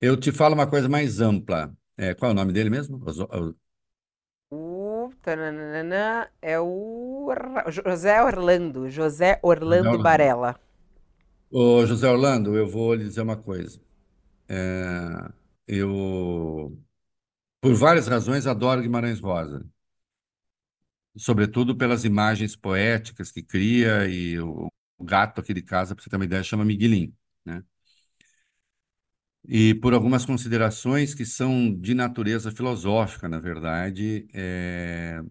eu te falo uma coisa mais ampla. É, qual é o nome dele mesmo? Tananana, é o José Orlando, José Orlando Orlando. Barella. Ô, José Orlando, eu vou lhe dizer uma coisa. É, eu, por várias razões, adoro Guimarães Rosa, sobretudo pelas imagens poéticas que cria e o, o gato aqui de casa, para você ter uma ideia, chama Miguelinho, né? E por algumas considerações que são de natureza filosófica, na verdade. É,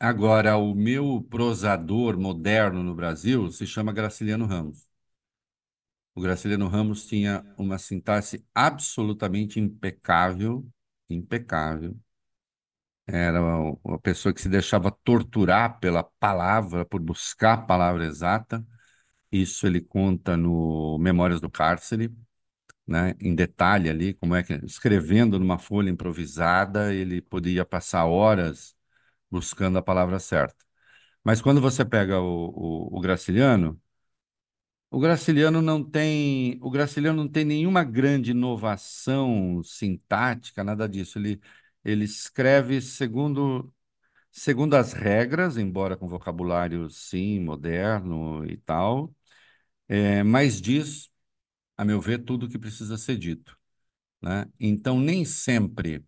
Agora, o meu prosador moderno no Brasil se chama Graciliano Ramos. O Graciliano Ramos tinha uma sintaxe absolutamente impecável, impecável. Era uma pessoa que se deixava torturar pela palavra, por buscar a palavra exata. Isso ele conta no Memórias do Cárcere, né? Em detalhe ali, como é que escrevendo numa folha improvisada, ele podia passar horas buscando a palavra certa. Mas quando você pega o, o, o Graciliano, o Graciliano não tem, o Graciliano não tem nenhuma grande inovação sintática, nada disso. Ele, ele escreve segundo, segundo as regras, embora com vocabulário, sim, moderno e tal, é, mas diz, a meu ver, tudo o que precisa ser dito, né? Então, nem sempre.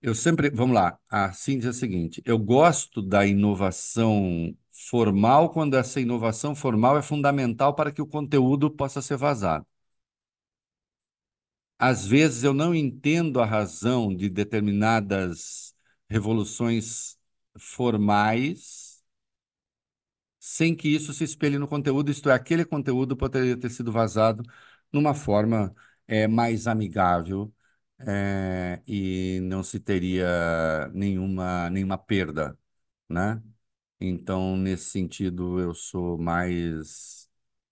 Eu sempre, vamos lá, a síntese é a seguinte: eu gosto da inovação formal quando essa inovação formal é fundamental para que o conteúdo possa ser vazado. Às vezes eu não entendo a razão de determinadas revoluções formais sem que isso se espelhe no conteúdo, isto é, aquele conteúdo poderia ter sido vazado numa forma é, mais amigável é, e não se teria nenhuma, nenhuma perda, né? Então, nesse sentido, eu sou mais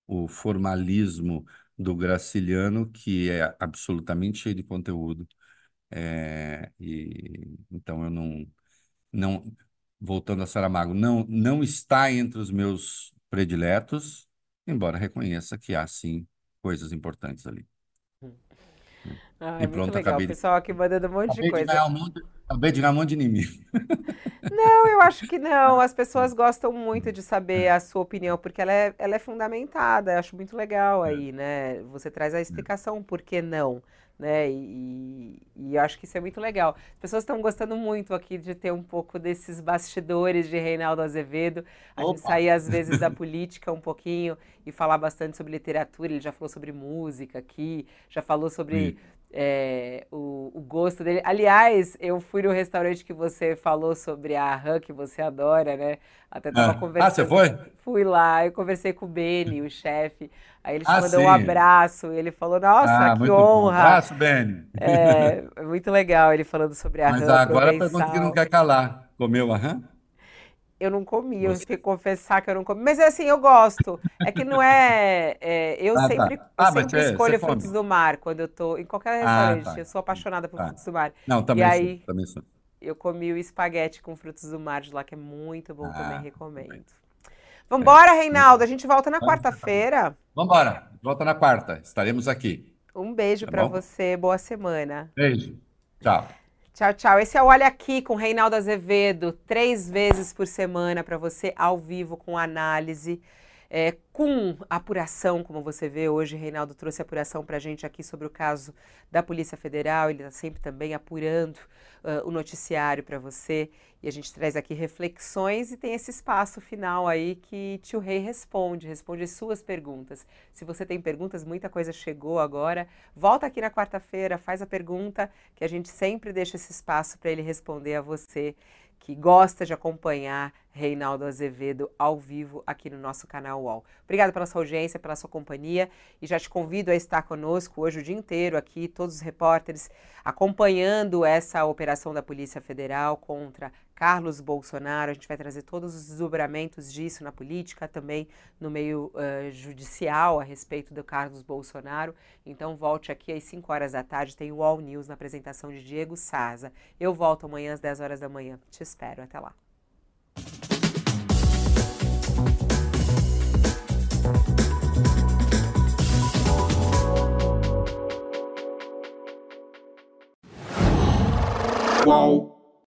o formalismo do Graciliano, que é absolutamente cheio de conteúdo. É, e, então, eu não, não, voltando a Saramago, não, não está entre os meus prediletos, embora reconheça que há, sim, coisas importantes ali. Ah, e pronto, legal. acabei. O pessoal aqui mandando um monte de coisa. De um monte, acabei de ganhar um monte de inimigo. Não, eu acho que não. As pessoas gostam muito de saber a sua opinião, porque ela é, ela é fundamentada. Eu acho muito legal aí, né? Você traz a explicação por que não né? E, e, eu acho que isso é muito legal. As pessoas estão gostando muito aqui de ter um pouco desses bastidores de Reinaldo Azevedo. A Opa. gente sair às vezes da política um pouquinho e falar bastante sobre literatura. Ele já falou sobre música aqui, já falou sobre é, o, o, gosto dele. Aliás, eu fui no restaurante que você falou sobre a rã que você adora, né? Até tava ah. conversando. Ah, você foi? Fui lá, eu conversei com o Beni, o chefe. Aí ele te ah, mandou sim. um abraço e ele falou: Nossa, ah, que honra! Bom. Abraço, Beni. É, muito legal ele falando sobre a Mas rã. Mas agora a pergunta que não quer calar: comeu a rã? Eu não comi, eu que confessar que eu não comi. Mas é assim, eu gosto. É que não é. é eu ah, tá. sempre, tá. ah, eu sempre escolho frutos do mar quando eu tô em qualquer restaurante. Ah, tá. Eu sou apaixonada por tá. frutos do mar. Não, também e sou, aí, também sou. Eu comi o espaguete com frutos do mar de lá, que é muito bom, também ah, recomendo. Vambora, Reinaldo. A gente volta na quarta-feira. Vambora, volta na quarta. Estaremos aqui. Um beijo tá para você, boa semana. Beijo. Tchau. Tchau, tchau. Esse é o Olha Aqui com Reinaldo Azevedo, três vezes por semana para você, ao vivo, com análise, é, com apuração, como você vê hoje. Reinaldo trouxe apuração para a gente aqui sobre o caso da Polícia Federal. Ele está sempre também apurando uh, o noticiário para você. E a gente traz aqui reflexões e tem esse espaço final aí que Tio Rei responde, responde as suas perguntas. Se você tem perguntas, muita coisa chegou agora. Volta aqui na quarta-feira, faz a pergunta, que a gente sempre deixa esse espaço para ele responder a você que gosta de acompanhar Reinaldo Azevedo ao vivo aqui no nosso canal UOL. Obrigada pela sua audiência, pela sua companhia e já te convido a estar conosco hoje o dia inteiro aqui, todos os repórteres acompanhando essa operação da Polícia Federal contra Carlos Bolsonaro. A gente vai trazer todos os desdobramentos disso na política, também no meio uh, judicial a respeito do Carlos Bolsonaro. Então volte aqui às 5 horas da tarde, tem o All News na apresentação de Diego Saza. Eu volto amanhã às 10 horas da manhã. Te espero. Até lá. Qual?